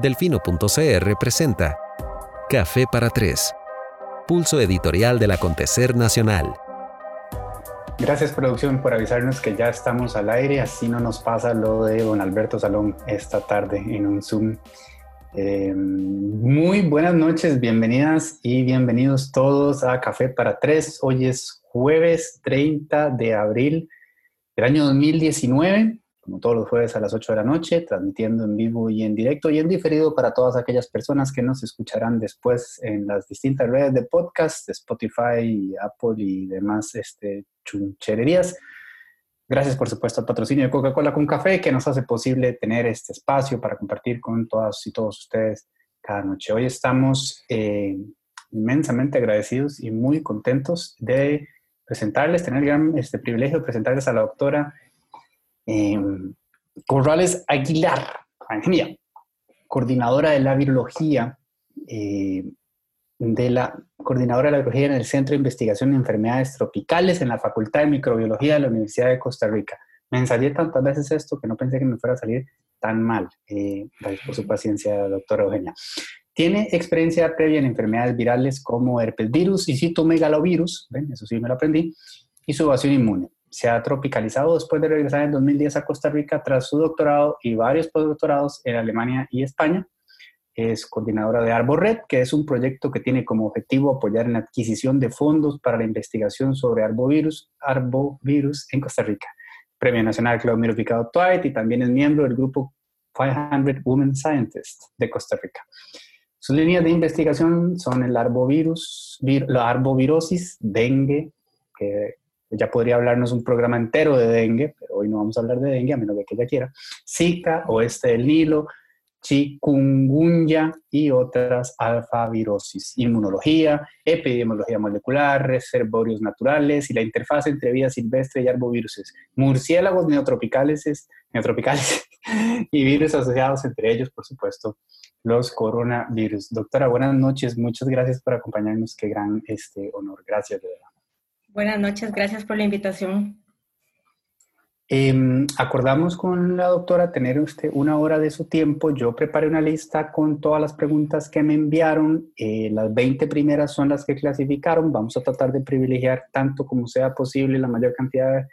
Delfino.cr presenta Café para Tres, pulso editorial del acontecer nacional. Gracias producción por avisarnos que ya estamos al aire, así no nos pasa lo de don Alberto Salón esta tarde en un Zoom. Eh, muy buenas noches, bienvenidas y bienvenidos todos a Café para Tres. Hoy es jueves 30 de abril del año 2019 como todos los jueves a las 8 de la noche, transmitiendo en vivo y en directo y en diferido para todas aquellas personas que nos escucharán después en las distintas redes de podcast, Spotify, Apple y demás este, chunchererías. Gracias, por supuesto, al patrocinio de Coca-Cola con Café, que nos hace posible tener este espacio para compartir con todas y todos ustedes cada noche. Hoy estamos eh, inmensamente agradecidos y muy contentos de presentarles, tener el gran este, privilegio de presentarles a la doctora eh, Corrales Aguilar, coordinadora de la virología, eh, de la coordinadora de la virología en el Centro de Investigación de Enfermedades Tropicales en la Facultad de Microbiología de la Universidad de Costa Rica. Me ensayé tantas veces esto que no pensé que me fuera a salir tan mal. Eh, gracias por su paciencia, doctora Eugenia. Tiene experiencia previa en enfermedades virales como herpes virus y citomegalovirus, ¿ven? eso sí me lo aprendí, y su evasión inmune se ha tropicalizado después de regresar en 2010 a Costa Rica tras su doctorado y varios postdoctorados en Alemania y España. Es coordinadora de ArboRed, que es un proyecto que tiene como objetivo apoyar en la adquisición de fondos para la investigación sobre arbovirus, arbovirus en Costa Rica. Premio Nacional Claudio Picado Twight y también es miembro del grupo 500 Women Scientists de Costa Rica. Sus líneas de investigación son el arbovirus, la arbovirosis, dengue, que ya podría hablarnos un programa entero de dengue, pero hoy no vamos a hablar de dengue, a menos que ella quiera. Zika, oeste del Nilo, chikungunya y otras alfavirosis. Inmunología, epidemiología molecular, reservorios naturales y la interfaz entre vida silvestre y arboviruses. Murciélagos neotropicales, neotropicales y virus asociados entre ellos, por supuesto, los coronavirus. Doctora, buenas noches. Muchas gracias por acompañarnos. Qué gran este, honor. Gracias, de verdad. Buenas noches, gracias por la invitación. Em, acordamos con la doctora tener usted una hora de su tiempo. Yo preparé una lista con todas las preguntas que me enviaron. Eh, las 20 primeras son las que clasificaron. Vamos a tratar de privilegiar tanto como sea posible la mayor cantidad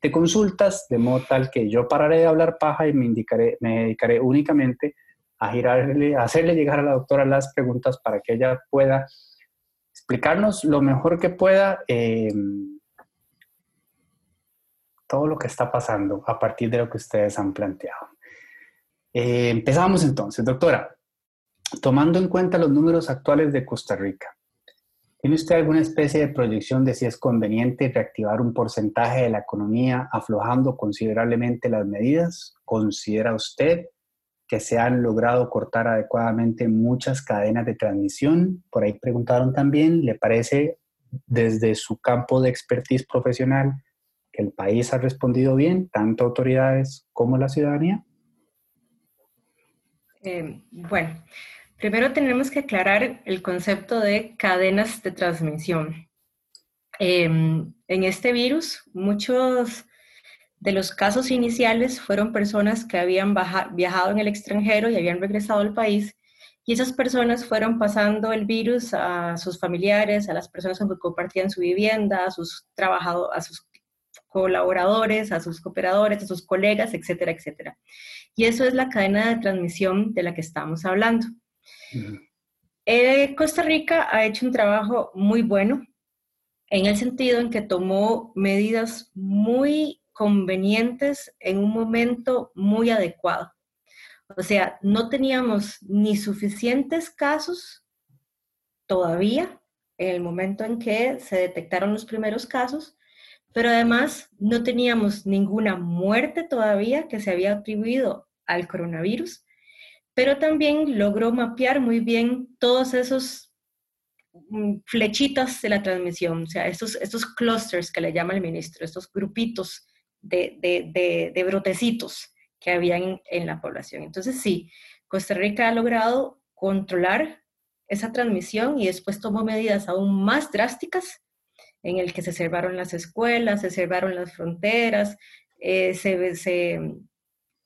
de consultas, de modo tal que yo pararé de hablar paja y me, indicaré, me dedicaré únicamente a, girarle, a hacerle llegar a la doctora las preguntas para que ella pueda explicarnos lo mejor que pueda eh, todo lo que está pasando a partir de lo que ustedes han planteado. Eh, empezamos entonces, doctora. Tomando en cuenta los números actuales de Costa Rica, ¿tiene usted alguna especie de proyección de si es conveniente reactivar un porcentaje de la economía aflojando considerablemente las medidas? ¿Considera usted que se han logrado cortar adecuadamente muchas cadenas de transmisión. Por ahí preguntaron también, ¿le parece desde su campo de expertise profesional que el país ha respondido bien, tanto autoridades como la ciudadanía? Eh, bueno, primero tenemos que aclarar el concepto de cadenas de transmisión. Eh, en este virus, muchos de los casos iniciales fueron personas que habían viajado en el extranjero y habían regresado al país y esas personas fueron pasando el virus a sus familiares, a las personas que compartían su vivienda, a sus trabajadores, a sus colaboradores, a sus cooperadores, a sus colegas, etcétera, etcétera. Y eso es la cadena de transmisión de la que estamos hablando. Eh, Costa Rica ha hecho un trabajo muy bueno en el sentido en que tomó medidas muy convenientes en un momento muy adecuado. O sea, no teníamos ni suficientes casos todavía en el momento en que se detectaron los primeros casos, pero además no teníamos ninguna muerte todavía que se había atribuido al coronavirus, pero también logró mapear muy bien todos esos mm, flechitas de la transmisión, o sea, estos, estos clusters que le llama el ministro, estos grupitos de, brotecitos que habían en, la población. Entonces, sí, Costa Rica ha logrado controlar esa transmisión y después tomó medidas aún más drásticas en el que se cerraron las escuelas, se cerraron las fronteras, eh, se,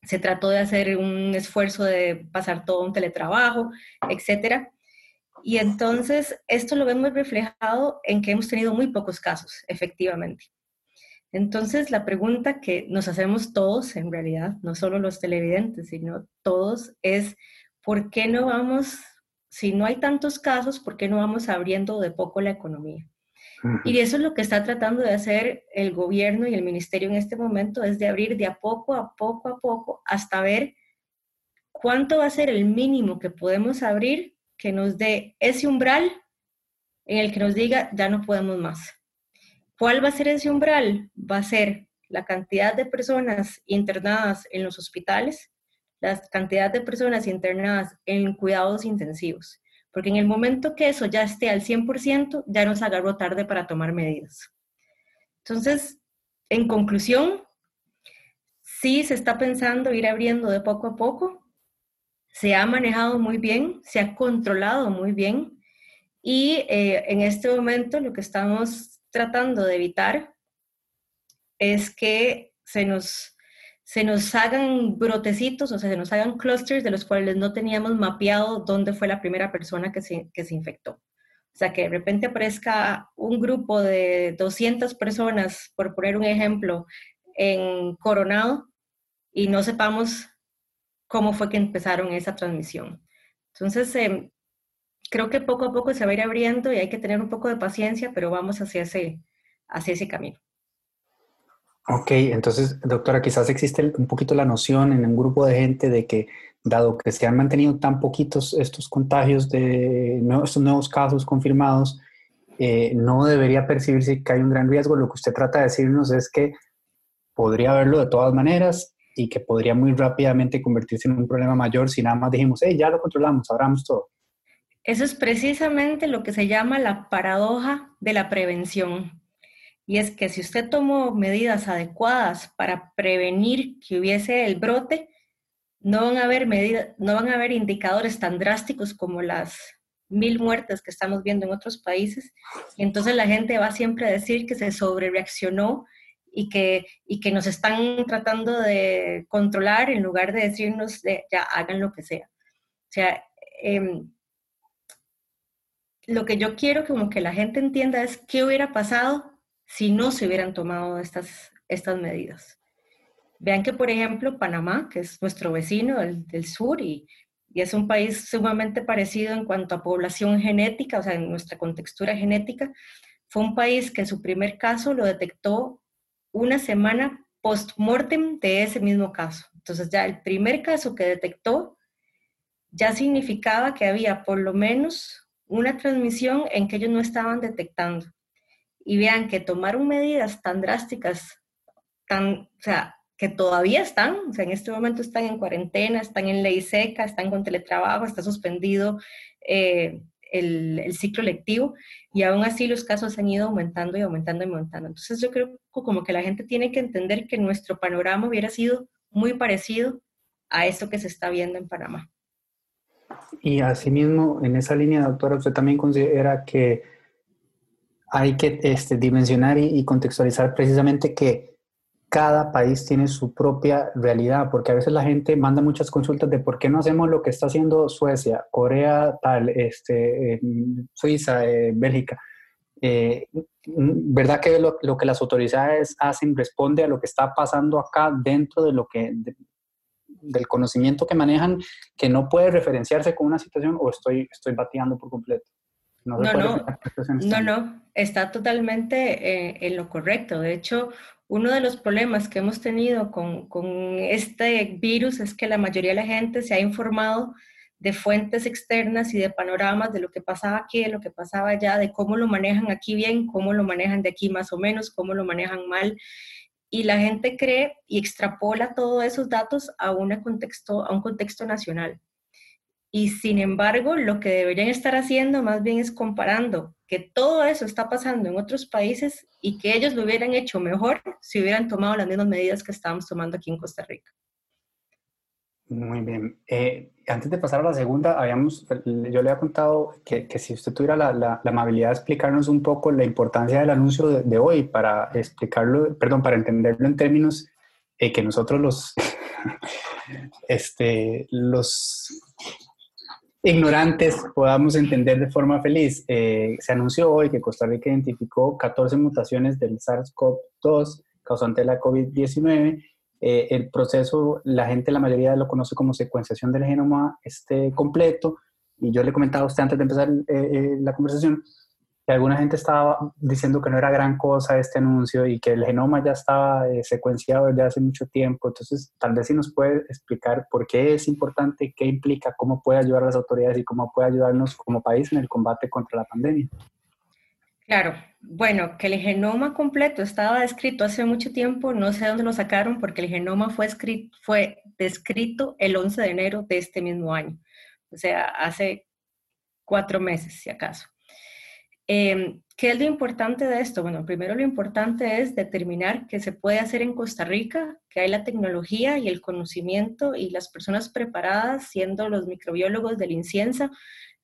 se trató de hacer un esfuerzo de pasar todo un teletrabajo, etcétera. Y entonces esto lo vemos reflejado en que hemos tenido muy pocos casos, efectivamente. Entonces la pregunta que nos hacemos todos, en realidad, no solo los televidentes, sino todos, es ¿por qué no vamos, si no hay tantos casos, por qué no vamos abriendo de poco la economía? Y eso es lo que está tratando de hacer el gobierno y el ministerio en este momento, es de abrir de a poco, a poco, a poco, hasta ver cuánto va a ser el mínimo que podemos abrir que nos dé ese umbral en el que nos diga, ya no podemos más. ¿Cuál va a ser ese umbral? Va a ser la cantidad de personas internadas en los hospitales, la cantidad de personas internadas en cuidados intensivos porque en el momento que eso ya esté al 100%, ya nos agarró tarde para tomar medidas. Entonces, en conclusión, sí se está pensando ir abriendo de poco a poco, se ha manejado muy bien, se ha controlado muy bien y eh, en este momento lo que estamos tratando de evitar es que se nos se nos hagan brotecitos, o sea, se nos hagan clusters de los cuales no teníamos mapeado dónde fue la primera persona que se, que se infectó. O sea, que de repente aparezca un grupo de 200 personas, por poner un ejemplo, en Coronado y no sepamos cómo fue que empezaron esa transmisión. Entonces, em, creo que poco a poco se va a ir abriendo y hay que tener un poco de paciencia, pero vamos hacia ese, hacia ese camino. Ok, entonces, doctora, quizás existe un poquito la noción en un grupo de gente de que, dado que se han mantenido tan poquitos estos contagios de estos nuevos casos confirmados, eh, no debería percibirse que hay un gran riesgo. Lo que usted trata de decirnos es que podría haberlo de todas maneras y que podría muy rápidamente convertirse en un problema mayor si nada más dijimos, hey, ya lo controlamos, abramos todo. Eso es precisamente lo que se llama la paradoja de la prevención. Y es que si usted tomó medidas adecuadas para prevenir que hubiese el brote, no van a haber medidas, no van a haber indicadores tan drásticos como las mil muertes que estamos viendo en otros países. Entonces la gente va siempre a decir que se sobrereaccionó y que, y que nos están tratando de controlar en lugar de decirnos de, ya hagan lo que sea. O sea, em, lo que yo quiero como que la gente entienda es qué hubiera pasado si no se hubieran tomado estas, estas medidas. Vean que, por ejemplo, Panamá, que es nuestro vecino del, sur y, y, es un país sumamente parecido en cuanto a población genética, o sea, en nuestra contextura genética, fue un país que su primer caso lo detectó una semana post-mortem de ese mismo caso. Entonces ya el primer caso que detectó ya significaba que había por lo menos una transmisión en que ellos no estaban detectando y vean que tomaron medidas tan drásticas, tan, o sea, que todavía están, o sea, en este momento están en cuarentena, están en ley seca, están con teletrabajo, está suspendido eh, el, el, ciclo lectivo y aún así los casos han ido aumentando y aumentando y aumentando. Entonces yo creo como que la gente tiene que entender que nuestro panorama hubiera sido muy parecido a esto que se está viendo en Panamá. Y asimismo, en esa línea, doctora, usted también considera que hay que este, dimensionar y, contextualizar precisamente que cada país tiene su propia realidad, porque a veces la gente manda muchas consultas de por qué no hacemos lo que está haciendo Suecia, Corea, tal, este, Suiza, eh, Bélgica. Eh, ¿Verdad que lo, que las autoridades hacen responde a lo que está pasando acá dentro de lo que, del conocimiento que manejan, que no puede referenciarse con una situación o estoy, estoy bateando por completo? No, no, no, no, está totalmente eh, en lo correcto. De hecho, uno de los problemas que hemos tenido con, con, este virus es que la mayoría de la gente se ha informado de fuentes externas y de panoramas de lo que pasaba aquí, de lo que pasaba allá, de cómo lo manejan aquí bien, cómo lo manejan de aquí más o menos, cómo lo manejan mal. Y la gente cree y extrapola todos esos datos a, una contexto, a un contexto nacional. Y sin embargo, lo que deberían estar haciendo más bien es comparando que todo eso está pasando en otros países y que ellos lo hubieran hecho mejor si hubieran tomado las mismas medidas que estábamos tomando aquí en Costa Rica. Muy bien. Eh, antes de pasar a la segunda, habíamos, yo le había contado que, que si usted tuviera la, la, amabilidad de explicarnos un poco la importancia del anuncio de, hoy para explicarlo, perdón, para entenderlo en términos eh, que nosotros los este, los ignorantes podamos entender de forma feliz. Eh, se anunció hoy que Costa Rica identificó 14 mutaciones del SARS-CoV-2 causante de la COVID-19. Eh, el proceso, la gente, la mayoría lo conoce como secuenciación del genoma este, completo. Y yo le comentaba a usted antes de empezar eh, la conversación que alguna gente estaba diciendo que no era gran cosa este anuncio y que el genoma ya estaba eh, secuenciado desde hace mucho tiempo. Entonces, tal vez si nos puede explicar por qué es importante, qué implica, cómo puede ayudar a las autoridades y cómo puede ayudarnos como país en el combate contra la pandemia. Claro, bueno, que el genoma completo estaba descrito hace mucho tiempo, no sé dónde lo sacaron, porque el genoma fue, escrito, fue descrito el 11 de enero de este mismo año, o sea, hace cuatro meses, si acaso. Em, ¿Qué es lo importante de esto? Bueno, primero lo importante es determinar que se puede hacer en Costa Rica, que hay la tecnología y el conocimiento y las personas preparadas, siendo los microbiólogos del incienso,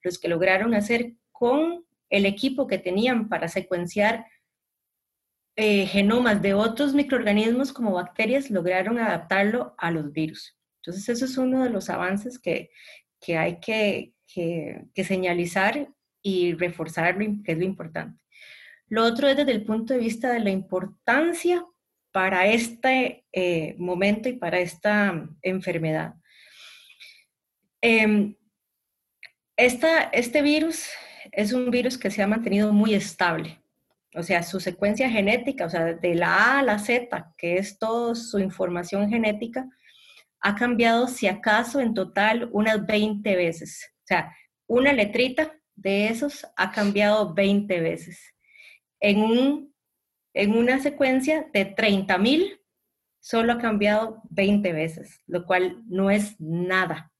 los que lograron hacer con el equipo que tenían para secuenciar eh, genomas de otros microorganismos como bacterias, lograron adaptarlo a los virus. Entonces, eso es uno de los avances que, que hay que, que, que señalizar y reforzar que es lo importante. Lo otro es desde el punto de vista de la importancia para este eh, momento y para esta enfermedad. Em, este virus es un virus que se ha mantenido muy estable. O sea, su secuencia genética, o sea, de la A a la Z, que es toda su información genética, ha cambiado, si acaso, en total unas 20 veces. O sea, una letrita de esos ha cambiado 20 veces. En, un, en una secuencia de 30.000, solo ha cambiado 20 veces, lo cual no es nada.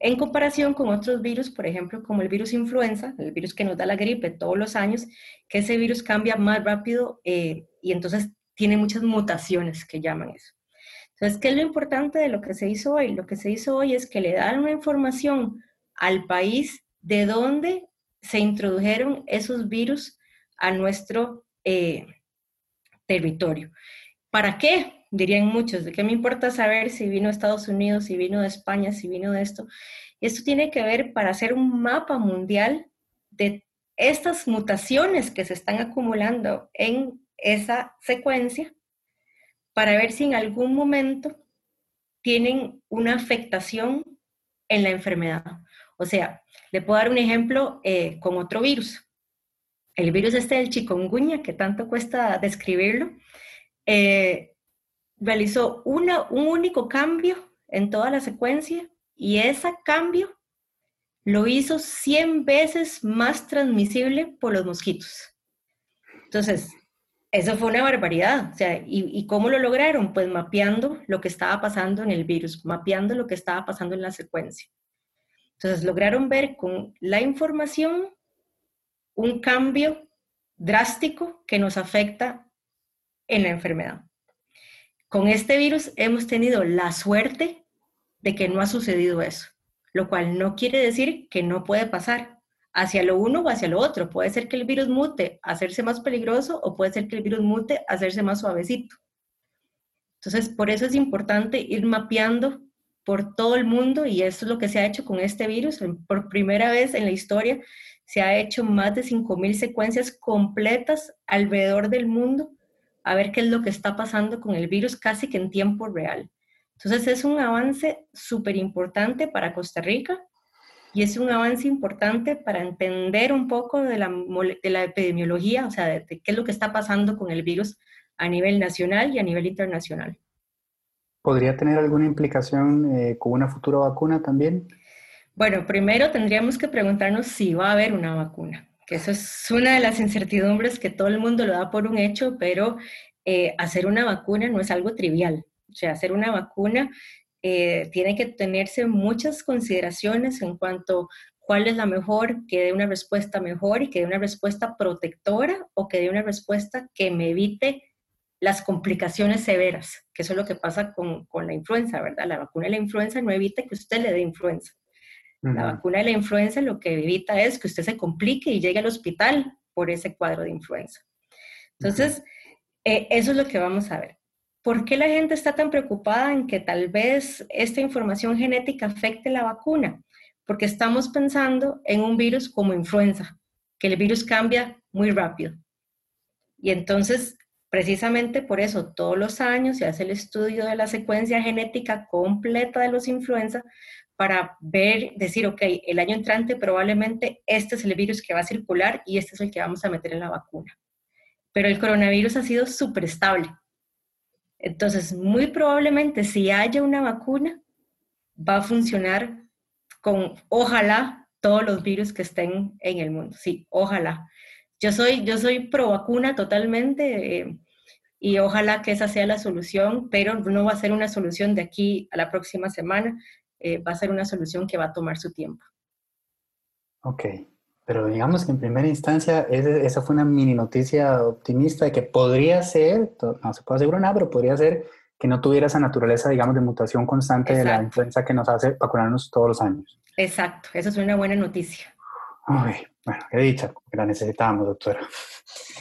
En comparación con otros virus, por ejemplo, como el virus influenza, el virus que nos da la gripe todos los años, que ese virus cambia más rápido eh, y entonces tiene muchas mutaciones que llaman eso. Entonces, ¿qué es lo importante de lo que se hizo hoy? Lo que se hizo hoy es que le dan una información al país de dónde se introdujeron esos virus a nuestro eh, territorio. ¿Para qué? Dirían muchos, ¿de qué me importa saber si vino de Estados Unidos, si vino de España, si vino de esto? esto tiene que ver para hacer un mapa mundial de estas mutaciones que se están acumulando en esa secuencia para ver si en algún momento tienen una afectación en la enfermedad. O sea, le puedo dar un ejemplo eh, con otro virus. El virus este del chikungunya, que tanto cuesta describirlo, eh, realizó un único cambio en toda la secuencia y ese cambio lo hizo 100 veces más transmisible por los mosquitos. Entonces, eso fue una barbaridad. O sea, ¿y, ¿y, cómo lo lograron? Pues mapeando lo que estaba pasando en el virus, mapeando lo que estaba pasando en la secuencia. Entonces lograron ver con la información un cambio drástico que nos afecta en la enfermedad. Con este virus hemos tenido la suerte de que no ha sucedido eso, lo cual no quiere decir que no puede pasar hacia lo uno o hacia lo otro. Puede ser que el virus mute hacerse más peligroso o puede ser que el virus mute hacerse más suavecito. Entonces, por eso es importante ir mapeando por todo el mundo y eso es lo que se ha hecho con este virus. Por primera vez en la historia se ha hecho más de 5.000 secuencias completas alrededor del mundo a ver qué es lo que está pasando con el virus casi que en tiempo real. Entonces es un avance súper importante para Costa Rica y es un avance importante para entender un poco de la, de la epidemiología, o sea, de qué es lo que está pasando con el virus a nivel nacional y a nivel internacional. ¿Podría tener alguna implicación eh, con una futura vacuna también? Bueno, primero tendríamos que preguntarnos si va a haber una vacuna, que eso es una de las incertidumbres que todo el mundo lo da por un hecho, pero eh, hacer una vacuna no es algo trivial. O sea, hacer una vacuna eh, tiene que tenerse muchas consideraciones en cuanto cuál es la mejor, que dé una respuesta mejor y que dé una respuesta protectora o que dé una respuesta que me evite las complicaciones severas, que eso es lo que pasa con, con, la influenza, ¿verdad? La vacuna de la influenza no evita que usted le dé influenza. La vacuna de la influenza lo que evita es que usted se complique y llegue al hospital por ese cuadro de influenza. Entonces, eh, eso es lo que vamos a ver. ¿por qué la gente está tan preocupada en que tal vez esta información genética afecte la vacuna? Porque estamos pensando en un virus como influenza, que el virus cambia muy rápido. Y entonces, precisamente por eso, todos los años se hace el estudio de la secuencia genética completa de los influenza para ver, decir, ok, el año entrante probablemente este es el virus que va a circular y este es el que vamos a meter en la vacuna. Pero el coronavirus ha sido súper estable. Entonces, muy probablemente si haya una vacuna, va a funcionar con, ojalá, todos los virus que estén en el mundo. Sí, ojalá. Yo soy, yo soy pro vacuna totalmente eh, y ojalá que esa sea la solución, pero no va a ser una solución de aquí a la próxima semana, eh, va a ser una solución que va a tomar su tiempo. Ok, pero digamos que en primera instancia esa fue una mini noticia optimista de que podría ser, no se puede asegurar nada, pero podría ser que no tuviera esa naturaleza, digamos, de mutación constante de la influenza que nos hace vacunarnos todos los años. Exacto, esa es una buena noticia. Ay, bueno, qué dicha, que la necesitábamos, doctora.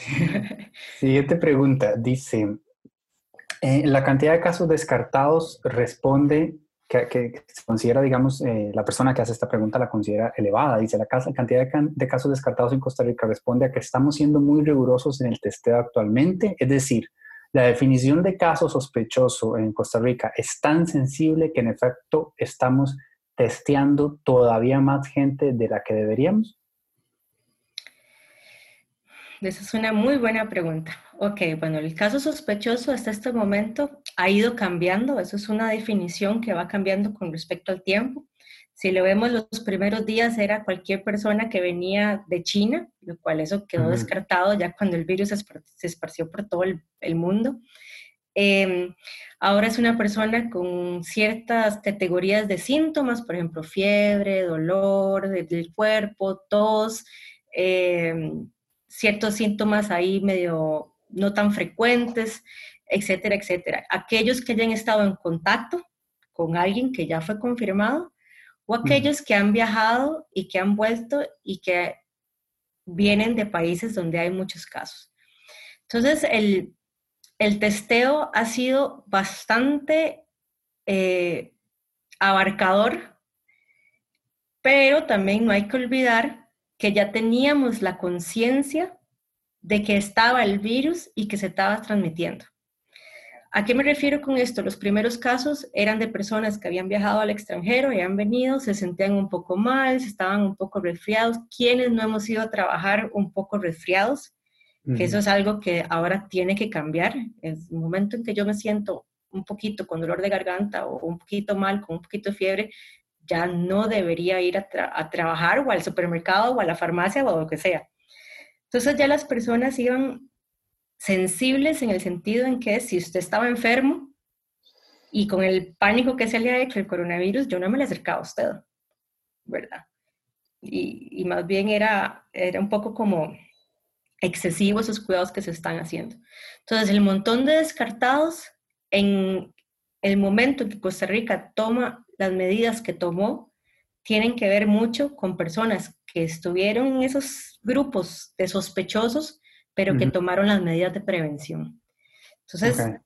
Siguiente pregunta, dice, eh, la cantidad de casos descartados responde que, se considera, digamos, eh, la persona que hace esta pregunta la considera elevada. Dice, la cantidad de, casos descartados en Costa Rica responde a que estamos siendo muy rigurosos en el testeo actualmente. Es decir, la definición de caso sospechoso en Costa Rica es tan sensible que en efecto estamos testeando todavía más gente de la que deberíamos. Esa es una muy buena pregunta. Ok, bueno, el caso sospechoso hasta este momento ha ido cambiando, eso es una definición que va cambiando con respecto al tiempo. Si lo vemos los primeros días era cualquier persona que venía de China, lo cual eso quedó descartado ya cuando el virus se esparció por todo el, mundo. Em, ahora es una persona con ciertas categorías de síntomas, por ejemplo, fiebre, dolor del cuerpo, tos, em, ciertos síntomas ahí medio no tan frecuentes, etcétera, etcétera. Aquellos que hayan estado en contacto con alguien que ya fue confirmado o aquellos que han viajado y que han vuelto y que vienen de países donde hay muchos casos. Entonces, el, testeo ha sido bastante eh, abarcador, pero también no hay que olvidar que ya teníamos la conciencia de que estaba el virus y que se estaba transmitiendo. ¿A qué me refiero con esto? Los primeros casos eran de personas que habían viajado al extranjero y han venido, se sentían un poco mal, estaban un poco resfriados. ¿Quiénes no hemos ido a trabajar un poco resfriados? Que eso es algo que ahora tiene que cambiar. Es el momento en que yo me siento un poquito con dolor de garganta o un poquito mal, con un poquito de fiebre, ya no debería ir a, a trabajar o al supermercado o a la farmacia o lo que sea entonces ya las personas iban sensibles en el sentido en que si usted estaba enfermo y con el pánico que se le ha hecho el coronavirus, yo no me le acercaba a usted, ¿verdad? Y, más bien era, era un poco como excesivo esos cuidados que se están haciendo. Entonces, el montón de descartados en el momento en que Costa Rica toma las medidas que tomó, tienen que ver mucho con personas que estuvieron en esos grupos de sospechosos, pero que tomaron las medidas de prevención. Entonces,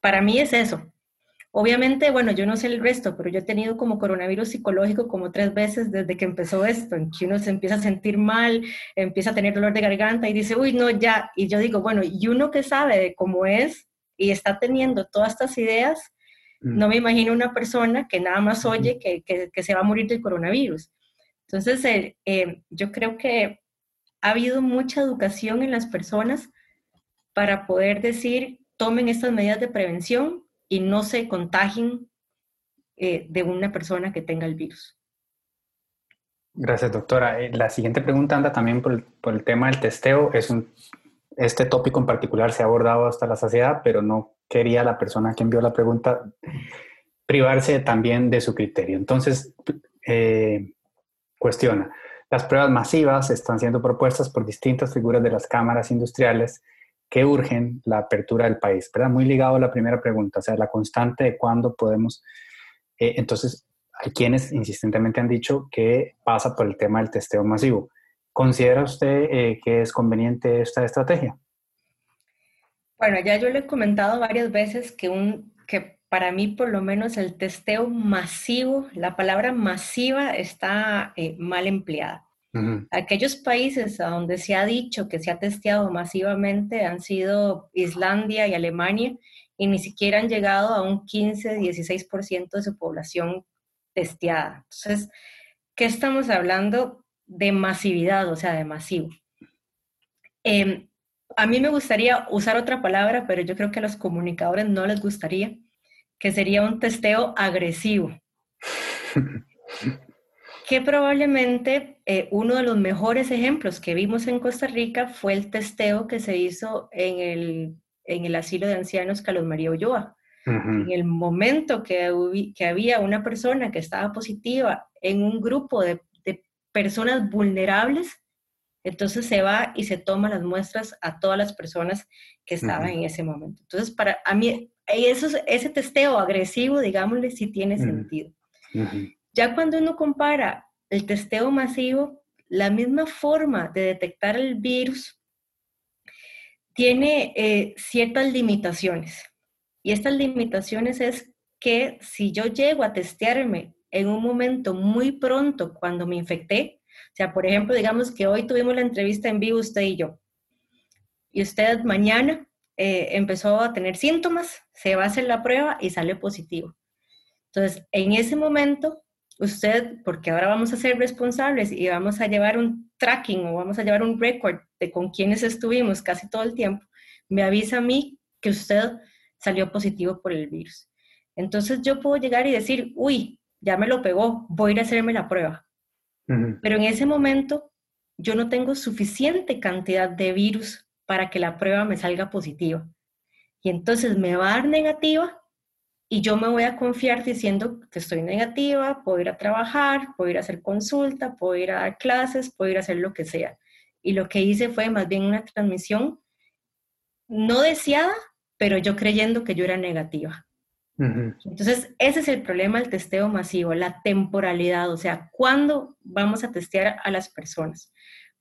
para mí es eso. Obviamente, bueno, yo no sé el resto, pero yo he tenido como coronavirus psicológico como tres veces desde que empezó esto, en que uno se empieza a sentir mal, empieza a tener dolor de garganta y dice, uy, no, ya. Y yo digo, bueno, y uno que sabe de cómo es y está teniendo todas estas ideas, no me imagino una persona que nada más oye que, que, se va a morir del coronavirus. Entonces, eh, eh, yo creo que ha habido mucha educación en las personas para poder decir, tomen estas medidas de prevención y no se contagien eh, de una persona que tenga el virus. Gracias, doctora. La siguiente pregunta anda también por por el tema del testeo. Es un, este tópico en particular se ha abordado hasta la saciedad, pero no quería la persona que envió la pregunta privarse también de su criterio. Entonces, eh, cuestiona, las pruebas masivas están siendo propuestas por distintas figuras de las cámaras industriales que urgen la apertura del país, ¿verdad? Muy ligado a la primera pregunta, o sea, la constante de cuándo podemos. Eh, entonces, hay quienes insistentemente han dicho que pasa por el tema del testeo masivo. ¿Considera usted eh, que es conveniente esta estrategia? Bueno, ya yo le he comentado varias veces que, un, que para mí por lo menos el testeo masivo, la palabra masiva está eh, mal empleada. Aquellos países a donde se ha dicho que se ha testeado masivamente han sido Islandia y Alemania y ni siquiera han llegado a un 15-16% de su población testeada. Entonces, ¿qué estamos hablando de masividad, o sea, de masivo? Em, a mí me gustaría usar otra palabra, pero yo creo que a los comunicadores no les gustaría, que sería un testeo agresivo. que probablemente eh, uno de los mejores ejemplos que vimos en Costa Rica fue el testeo que se hizo en el, en el asilo de ancianos Carlos María Ulloa. En el momento que, que, había una persona que estaba positiva en un grupo de, de personas vulnerables, entonces se va y se toma las muestras a todas las personas que estaban en ese momento. Entonces, para a mí, eso, ese testeo agresivo, digámosle, sí tiene sentido. Ya cuando uno compara el testeo masivo, la misma forma de detectar el virus tiene eh, ciertas limitaciones. Y estas limitaciones es que si yo llego a testearme en un momento muy pronto cuando me infecté, o sea, por ejemplo, digamos que hoy tuvimos la entrevista en vivo usted y yo, y usted mañana eh, empezó a tener síntomas, se va a hacer la prueba y sale positivo. Entonces, en ese momento, usted, porque ahora vamos a ser responsables y vamos a llevar un tracking o vamos a llevar un record de con quienes estuvimos casi todo el tiempo, me avisa a mí que usted salió positivo por el virus. Entonces yo puedo llegar y decir, uy, ya me lo pegó, voy a ir a hacerme la prueba. Pero en ese momento yo no tengo suficiente cantidad de virus para que la prueba me salga positiva. Y entonces me va a dar negativa y yo me voy a confiar diciendo que estoy negativa, puedo ir a trabajar, puedo ir a hacer consulta, puedo ir a dar clases, puedo ir a hacer lo que sea. Y lo que hice fue más bien una transmisión no deseada, pero yo creyendo que yo era negativa. Entonces, ese es el problema del testeo masivo, la temporalidad, o sea, ¿cuándo vamos a testear a las personas?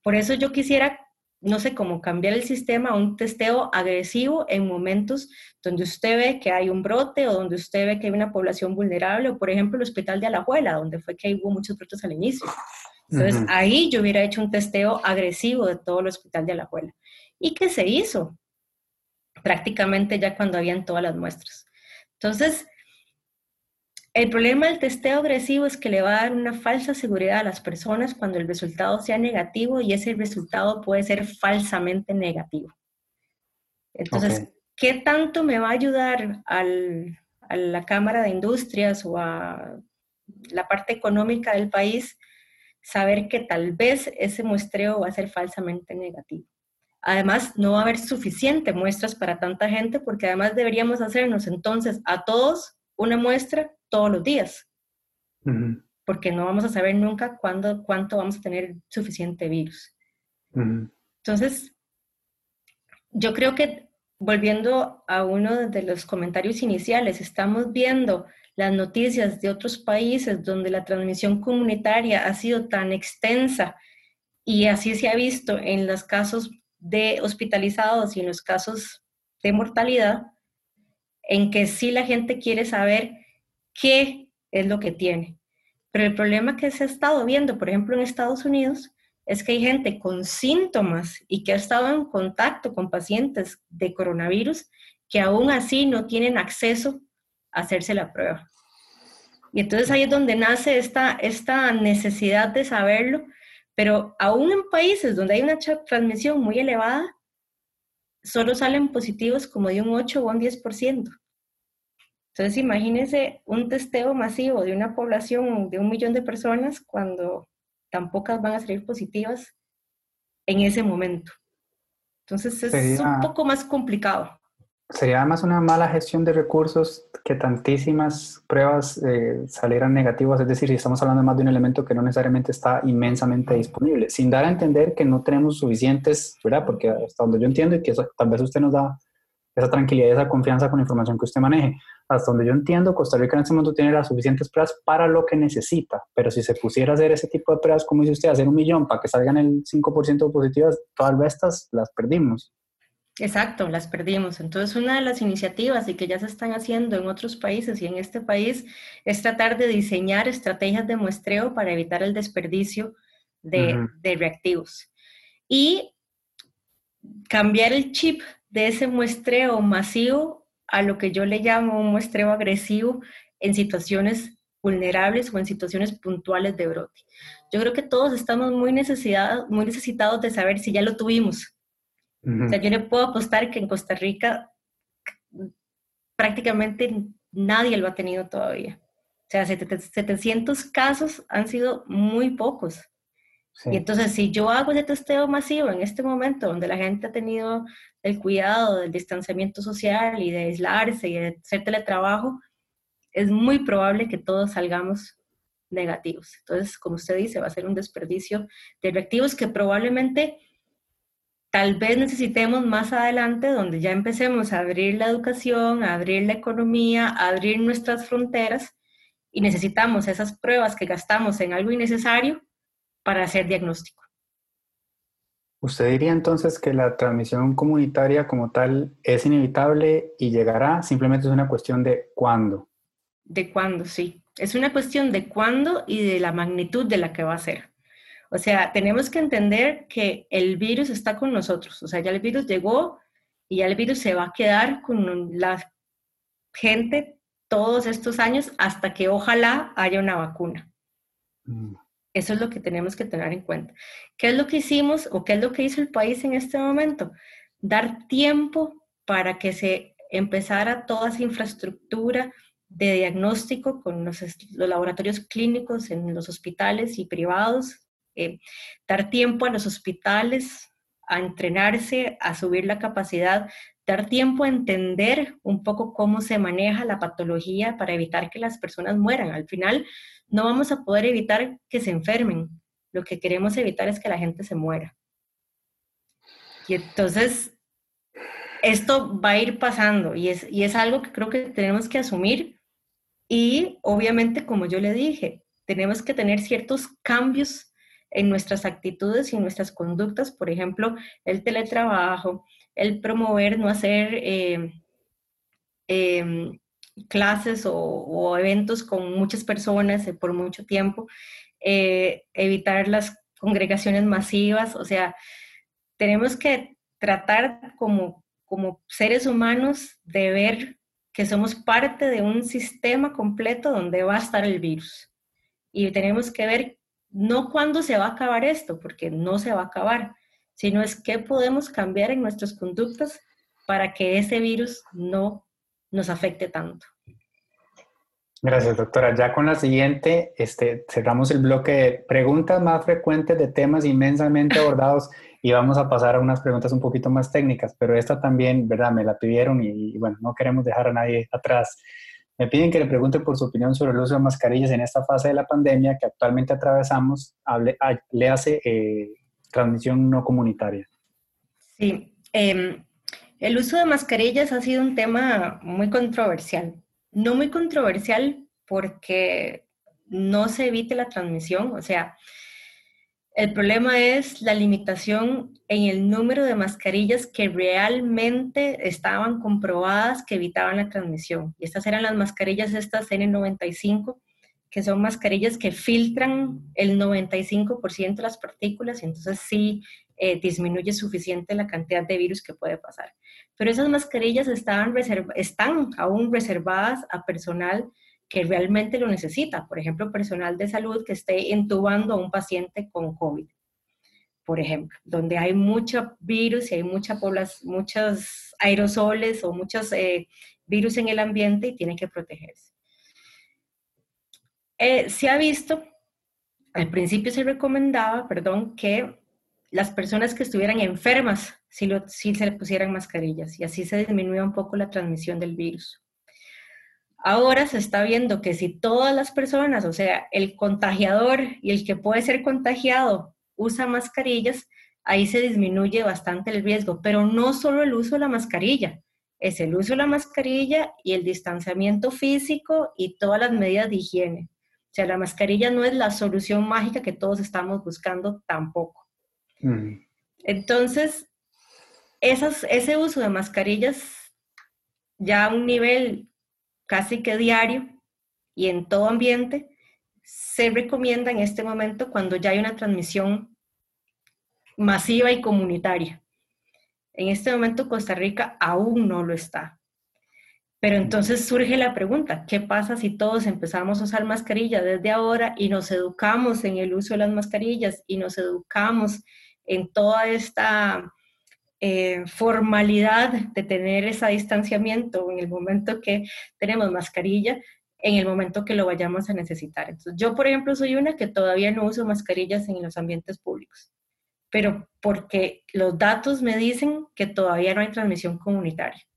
Por eso yo quisiera, no sé, cómo cambiar el sistema a un testeo agresivo en momentos donde usted ve que hay un brote o donde usted ve que hay una población vulnerable, o por ejemplo el hospital de Alajuela, donde fue que hubo muchos brotes al inicio. Entonces, ahí yo hubiera hecho un testeo agresivo de todo el hospital de Alajuela. ¿Y qué se hizo? Prácticamente ya cuando habían todas las muestras. Entonces, el problema del testeo agresivo es que le va a dar una falsa seguridad a las personas cuando el resultado sea negativo y ese resultado puede ser falsamente negativo. Entonces, ¿qué tanto me va a ayudar a la Cámara de Industrias o a la parte económica del país saber que tal vez ese muestreo va a ser falsamente negativo? Además, no va a haber suficiente muestras para tanta gente porque además deberíamos hacernos entonces a todos una muestra todos los días. Porque no vamos a saber nunca cuándo, cuánto vamos a tener suficiente virus. Entonces, yo creo que volviendo a uno de los comentarios iniciales, estamos viendo las noticias de otros países donde la transmisión comunitaria ha sido tan extensa y así se ha visto en los casos de hospitalizados y en los casos de mortalidad, en que sí la gente quiere saber qué es lo que tiene. Pero el problema que se ha estado viendo, por ejemplo, en Estados Unidos, es que hay gente con síntomas y que ha estado en contacto con pacientes de coronavirus que aún así no tienen acceso a hacerse la prueba. Y entonces ahí es donde nace esta, esta necesidad de saberlo pero aún en países donde hay una transmisión muy elevada, solo salen positivos como de un 8 o un 10%. Entonces imagínense un testeo masivo de una población de un millón de personas cuando tan pocas van a salir positivas en ese momento. Entonces es un poco más complicado. Sería además una mala gestión de recursos que tantísimas pruebas eh, salieran negativas, es decir, si estamos hablando más de un elemento que no necesariamente está inmensamente disponible, sin dar a entender que no tenemos suficientes, ¿verdad? Porque hasta donde yo entiendo y que tal vez usted nos da esa tranquilidad, esa confianza con la información que usted maneje, hasta donde yo entiendo, Costa Rica en este momento tiene las suficientes pruebas para lo que necesita, pero si se pusiera a hacer ese tipo de pruebas, como dice usted, hacer un millón para que salgan el 5% positivas, todas estas las perdimos. Exacto, las perdimos. Entonces, una de las iniciativas y que ya se están haciendo en otros países y en este país es tratar de diseñar estrategias de muestreo para evitar el desperdicio de, de reactivos. Y cambiar el chip de ese muestreo masivo a lo que yo le llamo un muestreo agresivo en situaciones vulnerables o en situaciones puntuales de brote. Yo creo que todos estamos muy, muy necesitados de saber si ya lo tuvimos, o sea, yo le puedo apostar que en Costa Rica prácticamente nadie lo ha tenido todavía. O sea, 700 casos han sido muy pocos. Y entonces, si yo hago ese testeo masivo en este momento, donde la gente ha tenido el cuidado del distanciamiento social y de aislarse y de hacer teletrabajo, es muy probable que todos salgamos negativos. Entonces, como usted dice, va a ser un desperdicio de reactivos que probablemente tal vez necesitemos más adelante donde ya empecemos a abrir la educación, a abrir la economía, a abrir nuestras fronteras y necesitamos esas pruebas que gastamos en algo innecesario para hacer diagnóstico. ¿Usted diría entonces que la transmisión comunitaria como tal es inevitable y llegará? Simplemente es una cuestión de cuándo. De cuándo, sí. Es una cuestión de cuándo y de la magnitud de la que va a ser. O sea, tenemos que entender que el virus está con nosotros. O sea, ya el virus llegó y ya el virus se va a quedar con la gente todos estos años hasta que ojalá haya una vacuna. Mm. Eso es lo que tenemos que tener en cuenta. ¿Qué es lo que hicimos o qué es lo que hizo el país en este momento? Dar tiempo para que se empezara toda esa infraestructura de diagnóstico con los, los laboratorios clínicos en los hospitales y privados eh, dar tiempo a los hospitales a entrenarse, a subir la capacidad, dar tiempo a entender un poco cómo se maneja la patología para evitar que las personas mueran. Al final, no vamos a poder evitar que se enfermen. Lo que queremos evitar es que la gente se muera. Y entonces, esto va a ir pasando y es, y es algo que creo que tenemos que asumir. Y obviamente, como yo le dije, tenemos que tener ciertos cambios en nuestras actitudes y nuestras conductas, por ejemplo, el teletrabajo, el promover no hacer eh, em, clases o, eventos con muchas personas eh, por mucho tiempo, eh, evitar las congregaciones masivas, o sea, tenemos que tratar como, como seres humanos de ver que somos parte de un sistema completo donde va a estar el virus. Y tenemos que ver no cuándo se va a acabar esto, porque no se va a acabar, sino es qué podemos cambiar en nuestras conductas para que ese virus no nos afecte tanto. Gracias, doctora. Ya con la siguiente, este, cerramos el bloque de preguntas más frecuentes de temas inmensamente abordados y vamos a pasar a unas preguntas un poquito más técnicas, pero esta también, ¿verdad? Me la pidieron y, y bueno, no queremos dejar a nadie atrás. Me piden que le pregunte por su opinión sobre el uso de mascarillas en esta fase de la pandemia que actualmente atravesamos. Hable, le hace eh, transmisión no comunitaria. Sí, em, el uso de mascarillas ha sido un tema muy controversial. No muy controversial porque no se evite la transmisión, o sea, el problema es la limitación en el número de mascarillas que realmente estaban comprobadas que evitaban la transmisión. Y estas eran las mascarillas estas N95, que son mascarillas que filtran el 95% de las partículas y entonces sí eh, disminuye suficiente la cantidad de virus que puede pasar. Pero esas mascarillas estaban están aún reservadas a personal que realmente lo necesita, por ejemplo, personal de salud que esté intubando a un paciente con COVID, por ejemplo, donde hay mucho virus y hay mucha muchos aerosoles o muchos eh, virus en el ambiente y tiene que protegerse. Eh, se ha visto, al principio se recomendaba, perdón, que las personas que estuvieran enfermas si, lo, si se le pusieran mascarillas y así se disminuía un poco la transmisión del virus. Ahora se está viendo que si todas las personas, o sea, el contagiador y el que puede ser contagiado usa mascarillas, ahí se disminuye bastante el riesgo, pero no solo el uso de la mascarilla, es el uso de la mascarilla y el distanciamiento físico y todas las medidas de higiene. O sea, la mascarilla no es la solución mágica que todos estamos buscando tampoco. Mm. Entonces, ese uso de mascarillas ya a un nivel casi que diario y en todo ambiente, se recomienda en este momento cuando ya hay una transmisión masiva y comunitaria. En este momento Costa Rica aún no lo está. Pero entonces surge la pregunta, ¿qué pasa si todos empezamos a usar mascarilla desde ahora y nos educamos en el uso de las mascarillas y nos educamos en toda esta eh, formalidad de tener ese distanciamiento en el momento que tenemos mascarilla, en el momento que lo vayamos a necesitar? Entonces, yo, por ejemplo, soy una que todavía no uso mascarillas en los ambientes públicos, pero porque los datos me dicen que todavía no hay transmisión comunitaria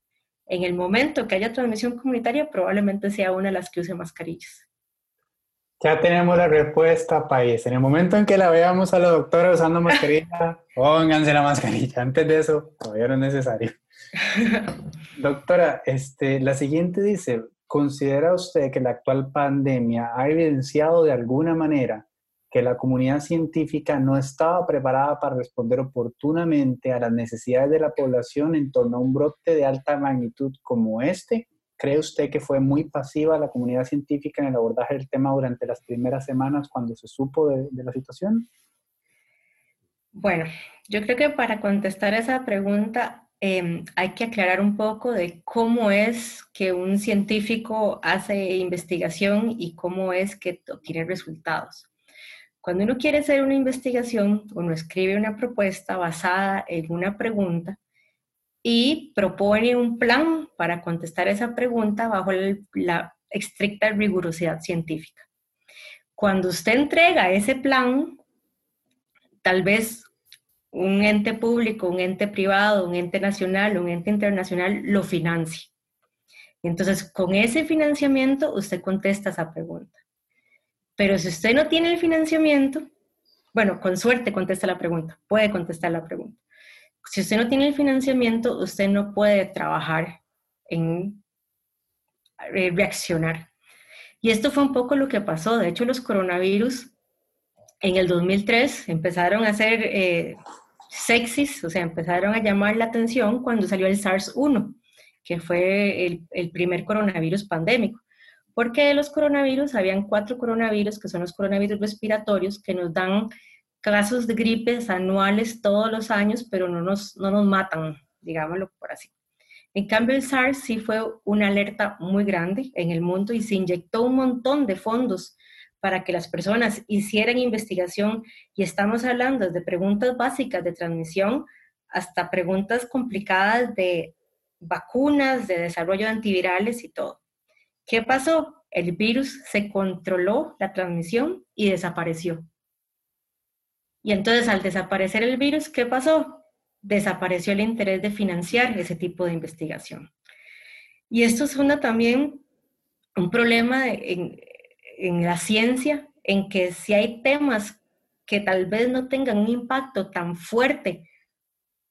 en el momento que haya transmisión comunitaria, probablemente sea una de las que use mascarillas. Ya tenemos la respuesta, país. En el momento en que la veamos a la doctora usando mascarilla, pónganse la mascarilla. Antes de eso, todavía no es necesario. doctora, este, la siguiente dice, ¿considera usted que la actual pandemia ha evidenciado de alguna manera que la comunidad científica no estaba preparada para responder oportunamente a las necesidades de la población en torno a un brote de alta magnitud como este? ¿Cree usted que fue muy pasiva la comunidad científica en el abordaje del tema durante las primeras semanas cuando se supo de, la situación? Bueno, yo creo que para contestar esa pregunta em, hay que aclarar un poco de cómo es que un científico hace investigación y cómo es que obtiene resultados. Cuando uno quiere hacer una investigación, uno escribe una propuesta basada en una pregunta y propone un plan para contestar esa pregunta bajo la estricta rigurosidad científica. Cuando usted entrega ese plan, tal vez un ente público, un ente privado, un ente nacional, un ente internacional lo financie. Entonces, con ese financiamiento, usted contesta esa pregunta. Pero si usted no tiene el financiamiento, bueno, con suerte contesta la pregunta, puede contestar la pregunta. Si usted no tiene el financiamiento, usted no puede trabajar en eh, reaccionar. Y esto fue un poco lo que pasó. De hecho, los coronavirus en el 2003 empezaron a ser eh, sexys, o sea, empezaron a llamar la atención cuando salió el SARS-1, que fue el, el primer coronavirus pandémico porque de los coronavirus habían cuatro coronavirus, que son los coronavirus respiratorios, que nos dan casos de gripes anuales todos los años, pero no nos, no nos matan, digámoslo por así. En cambio, el SARS sí fue una alerta muy grande en el mundo y se inyectó un montón de fondos para que las personas hicieran investigación y estamos hablando de preguntas básicas de transmisión hasta preguntas complicadas de vacunas, de desarrollo de antivirales y todo. ¿Qué pasó? El virus se controló la transmisión y desapareció. Y entonces al desaparecer el virus, ¿qué pasó? Desapareció el interés de financiar ese tipo de investigación. Y esto es una, también un problema en, la ciencia, en que si hay temas que tal vez no tengan un impacto tan fuerte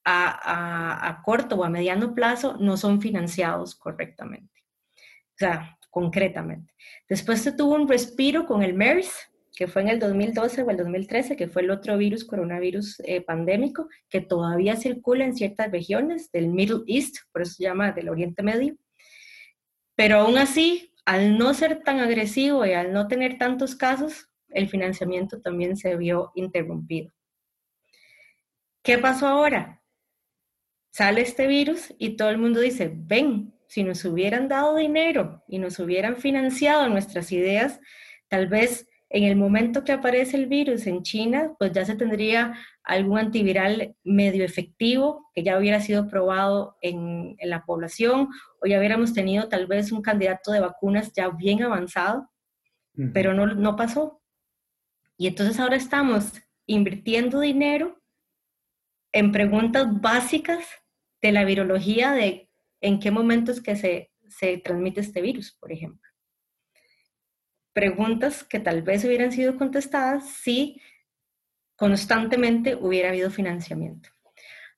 a, a corto o a mediano plazo, no son financiados correctamente. O sea, concretamente. Después se tuvo un respiro con el MERS, que fue en el 2012 o el 2013, que fue el otro virus, coronavirus eh, pandémico, que todavía circula en ciertas regiones del Middle East, por eso se llama del Oriente Medio. Pero aún así, al no ser tan agresivo y al no tener tantos casos, el financiamiento también se vio interrumpido. ¿Qué pasó ahora? Sale este virus y todo el mundo dice, ven, si nos hubieran dado dinero y nos hubieran financiado nuestras ideas, tal vez en el momento que aparece el virus en China, pues ya se tendría algún antiviral medio efectivo que ya hubiera sido probado en, la población o ya hubiéramos tenido tal vez un candidato de vacunas ya bien avanzado, pero no, no pasó. Y entonces ahora estamos invirtiendo dinero en preguntas básicas de la virología de en qué momentos que se, se transmite este virus, por ejemplo. Preguntas que tal vez hubieran sido contestadas si constantemente hubiera habido financiamiento.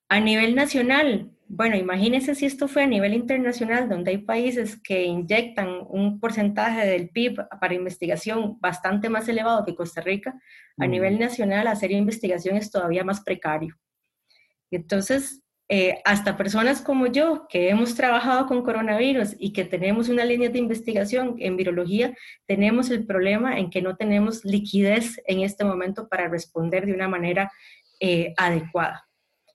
A nivel nacional, bueno, imagínense si esto fue a nivel internacional, donde hay países que inyectan un porcentaje del PIB para investigación bastante más elevado que Costa Rica, a nivel nacional hacer investigación es todavía más precario. Entonces, eh, hasta personas como yo, que hemos trabajado con coronavirus y que tenemos una línea de investigación en virología, tenemos el problema en que no tenemos liquidez en este momento para responder de una manera eh, adecuada.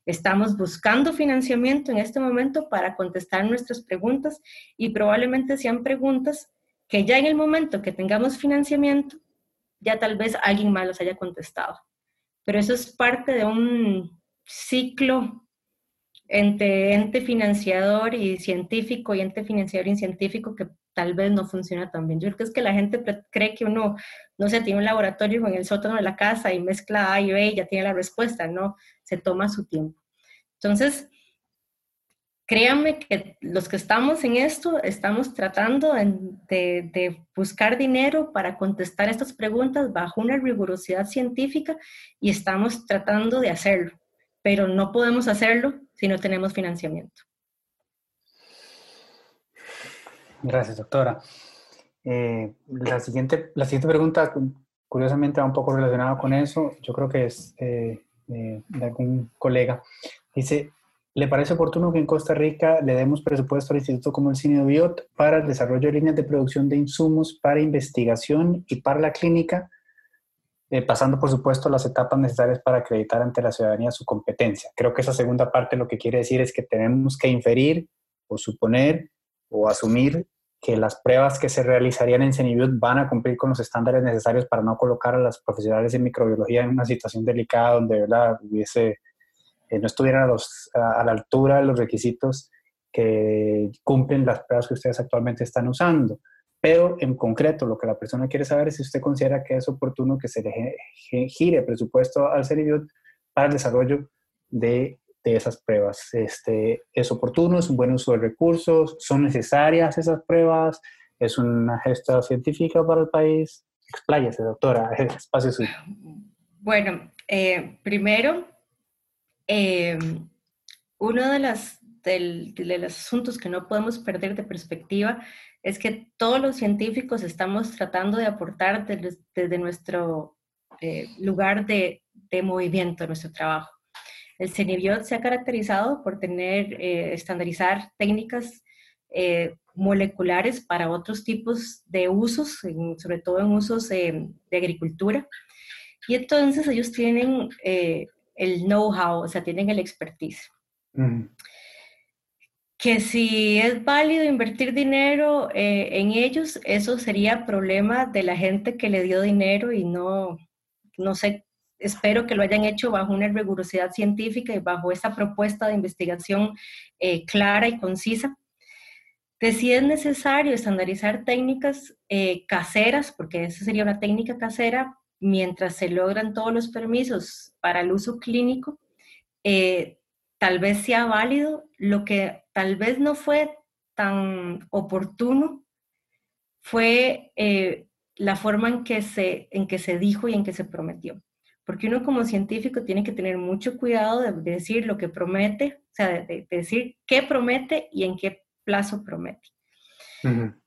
Estamos buscando financiamiento en este momento para contestar nuestras preguntas y probablemente sean preguntas que ya en el momento que tengamos financiamiento, ya tal vez alguien más los haya contestado. Pero eso es parte de un ciclo entre ente financiador y científico y ente financiador y científico que tal vez no funciona tan bien. Yo creo que es que la gente cree que uno, no sé, tiene un laboratorio con el sótano de la casa y mezcla A y B y ya tiene la respuesta, no, se toma su tiempo. Entonces, créanme que los que estamos en esto estamos tratando de, de, buscar dinero para contestar estas preguntas bajo una rigurosidad científica y estamos tratando de hacerlo, pero no podemos hacerlo si no tenemos financiamiento. Gracias, doctora. Eh, la, siguiente, la siguiente pregunta, curiosamente, va un poco relacionada con eso. Yo creo que es eh, de algún colega. Dice, ¿le parece oportuno que en Costa Rica le demos presupuesto al instituto como el Cine Biot para el desarrollo de líneas de producción de insumos para investigación y para la clínica eh, pasando por supuesto las etapas necesarias para acreditar ante la ciudadanía su competencia. Creo que esa segunda parte lo que quiere decir es que tenemos que inferir o suponer o asumir que las pruebas que se realizarían en CENIBIOT van a cumplir con los estándares necesarios para no colocar a las profesionales en microbiología en una situación delicada donde ¿verdad? Hubiese, eh, no estuvieran a, a la altura de los requisitos que cumplen las pruebas que ustedes actualmente están usando. Pero en concreto, lo que la persona quiere saber es si usted considera que es oportuno que se le gire presupuesto al CERIBIOT para el desarrollo de, de, esas pruebas. Este, ¿Es oportuno? ¿Es un buen uso de recursos? ¿Son necesarias esas pruebas? ¿Es una gesta científica para el país? Expláyese, doctora, espacio suyo. Bueno, eh, primero, eh, uno de, las, de los asuntos que no podemos perder de perspectiva es que todos los científicos estamos tratando de aportar desde, nuestro eh, lugar de, movimiento, nuestro trabajo. El CENIBIOT se ha caracterizado por tener, eh, estandarizar técnicas eh, moleculares para otros tipos de usos, sobre todo en usos de agricultura. Y entonces ellos tienen el know-how, o sea, tienen el expertise que si es válido invertir dinero eh, en ellos, eso sería problema de la gente que le dio dinero y no, no sé, espero que lo hayan hecho bajo una rigurosidad científica y bajo esa propuesta de investigación eh, clara y concisa. De si es necesario estandarizar técnicas eh, caseras, porque esa sería una técnica casera, mientras se logran todos los permisos para el uso clínico, tal vez sea válido. Lo que tal vez no fue tan oportuno fue eh, la forma en que, se, en que se dijo y en que se prometió. Porque uno como científico tiene que tener mucho cuidado de, decir lo que promete, o sea, de, decir qué promete y en qué plazo promete.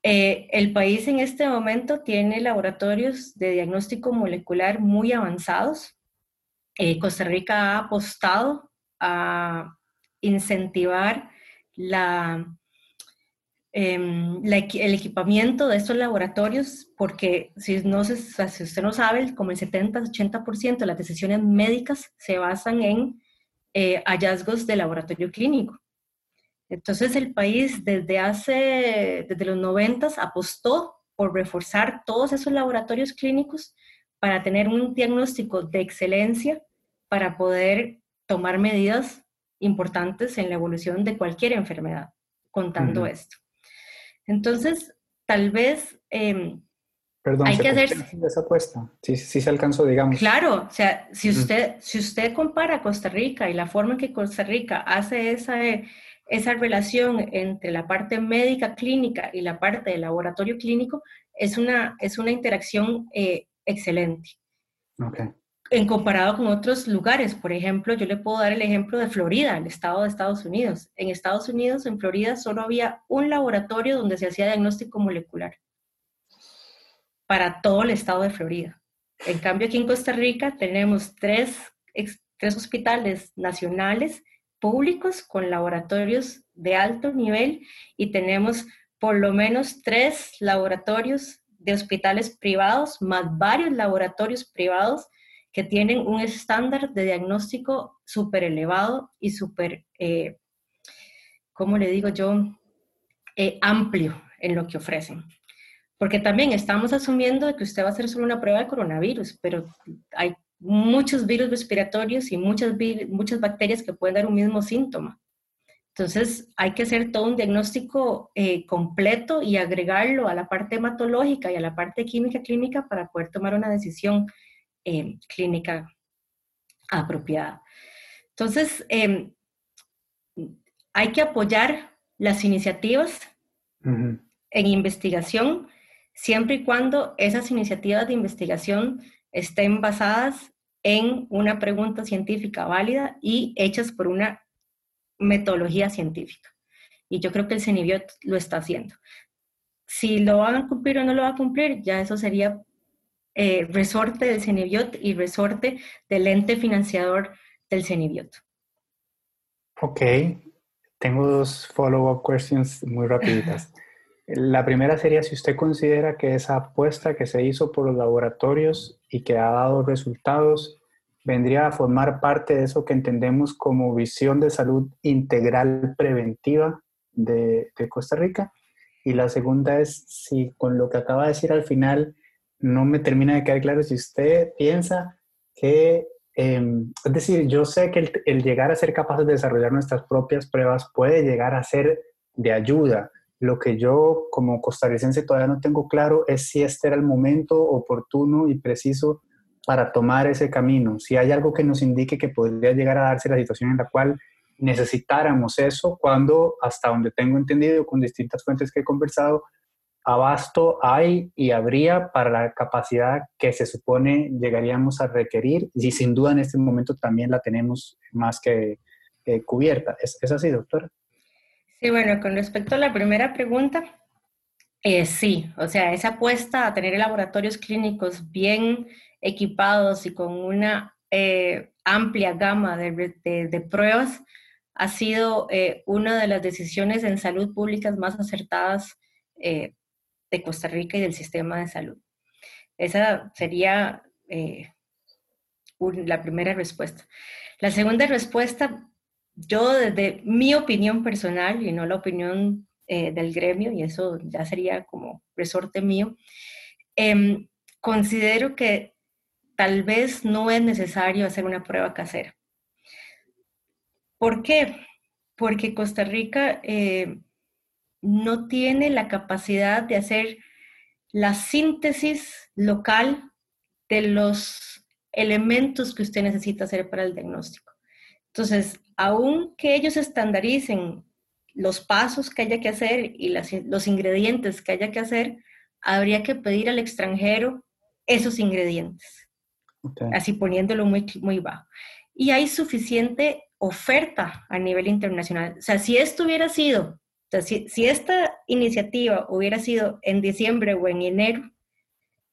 Eh, el país en este momento tiene laboratorios de diagnóstico molecular muy avanzados. Eh, Costa Rica ha apostado a incentivar la, em, el equipamiento de estos laboratorios, porque si, no si usted no sabe, como el 70-80% de las decisiones médicas se basan en eh, hallazgos de laboratorio clínico. Entonces el país desde hace, desde los 90 apostó por reforzar todos esos laboratorios clínicos para tener un diagnóstico de excelencia para poder tomar medidas importantes en la evolución de cualquier enfermedad, contando esto. Entonces, tal vez... Em, Perdón, hay que hacer esa apuesta. Sí, sí se alcanzó, digamos. Claro, o sea, si usted, si usted compara Costa Rica y la forma en que Costa Rica hace esa, esa relación entre la parte médica clínica y la parte del laboratorio clínico, es una, es una interacción eh, excelente. Okay en comparado con otros lugares. Por ejemplo, yo le puedo dar el ejemplo de Florida, el estado de Estados Unidos. En Estados Unidos, en Florida, solo había un laboratorio donde se hacía diagnóstico molecular para todo el estado de Florida. En cambio, aquí en Costa Rica tenemos tres, tres hospitales nacionales públicos con laboratorios de alto nivel y tenemos por lo menos tres laboratorios de hospitales privados, más varios laboratorios privados que tienen un estándar de diagnóstico súper elevado y súper, eh, ¿cómo le digo yo?, eh, amplio en lo que ofrecen. Porque también estamos asumiendo que usted va a hacer solo una prueba de coronavirus, pero hay muchos virus respiratorios y muchas, muchas bacterias que pueden dar un mismo síntoma. Entonces, hay que hacer todo un diagnóstico eh, completo y agregarlo a la parte hematológica y a la parte química clínica para poder tomar una decisión eh, clínica apropiada. Entonces, em, hay que apoyar las iniciativas en investigación siempre y cuando esas iniciativas de investigación estén basadas en una pregunta científica válida y hechas por una metodología científica. Y yo creo que el CENIBIOT lo está haciendo. Si lo van a cumplir o no lo va a cumplir, ya eso sería eh, resorte del CENIBIOT y resorte del ente financiador del CENIBIOT. Ok, tengo dos follow-up questions muy rapiditas. La primera sería si usted considera que esa apuesta que se hizo por los laboratorios y que ha dado resultados vendría a formar parte de eso que entendemos como visión de salud integral preventiva de, Costa Rica. Y la segunda es si con lo que acaba de decir al final no me termina de quedar claro si usted piensa que, em, es decir, yo sé que el, el, llegar a ser capaces de desarrollar nuestras propias pruebas puede llegar a ser de ayuda. Lo que yo como costarricense todavía no tengo claro es si este era el momento oportuno y preciso para tomar ese camino. Si hay algo que nos indique que podría llegar a darse la situación en la cual necesitáramos eso, cuando hasta donde tengo entendido con distintas fuentes que he conversado, abasto hay y habría para la capacidad que se supone llegaríamos a requerir y sin duda en este momento también la tenemos más que, cubierta. ¿Es, ¿Es, así, doctora? Sí, bueno, con respecto a la primera pregunta, eh, sí, o sea, esa apuesta a tener laboratorios clínicos bien equipados y con una eh, amplia gama de, pruebas, ha sido eh, una de las decisiones en salud pública más acertadas de Costa Rica y del sistema de salud. Esa sería la primera respuesta. La segunda respuesta, yo desde mi opinión personal y no la opinión del gremio, y eso ya sería como resorte mío, em, considero que tal vez no es necesario hacer una prueba casera. ¿Por qué? Porque Costa Rica eh, no tiene la capacidad de hacer la síntesis local de los elementos que usted necesita hacer para el diagnóstico. Entonces, aunque ellos estandaricen los pasos que haya que hacer y los ingredientes que haya que hacer, habría que pedir al extranjero esos ingredientes así poniéndolo muy, muy bajo. Y hay suficiente oferta a nivel internacional. O sea, si esto hubiera sido, sea, si, si esta iniciativa hubiera sido en diciembre o en enero,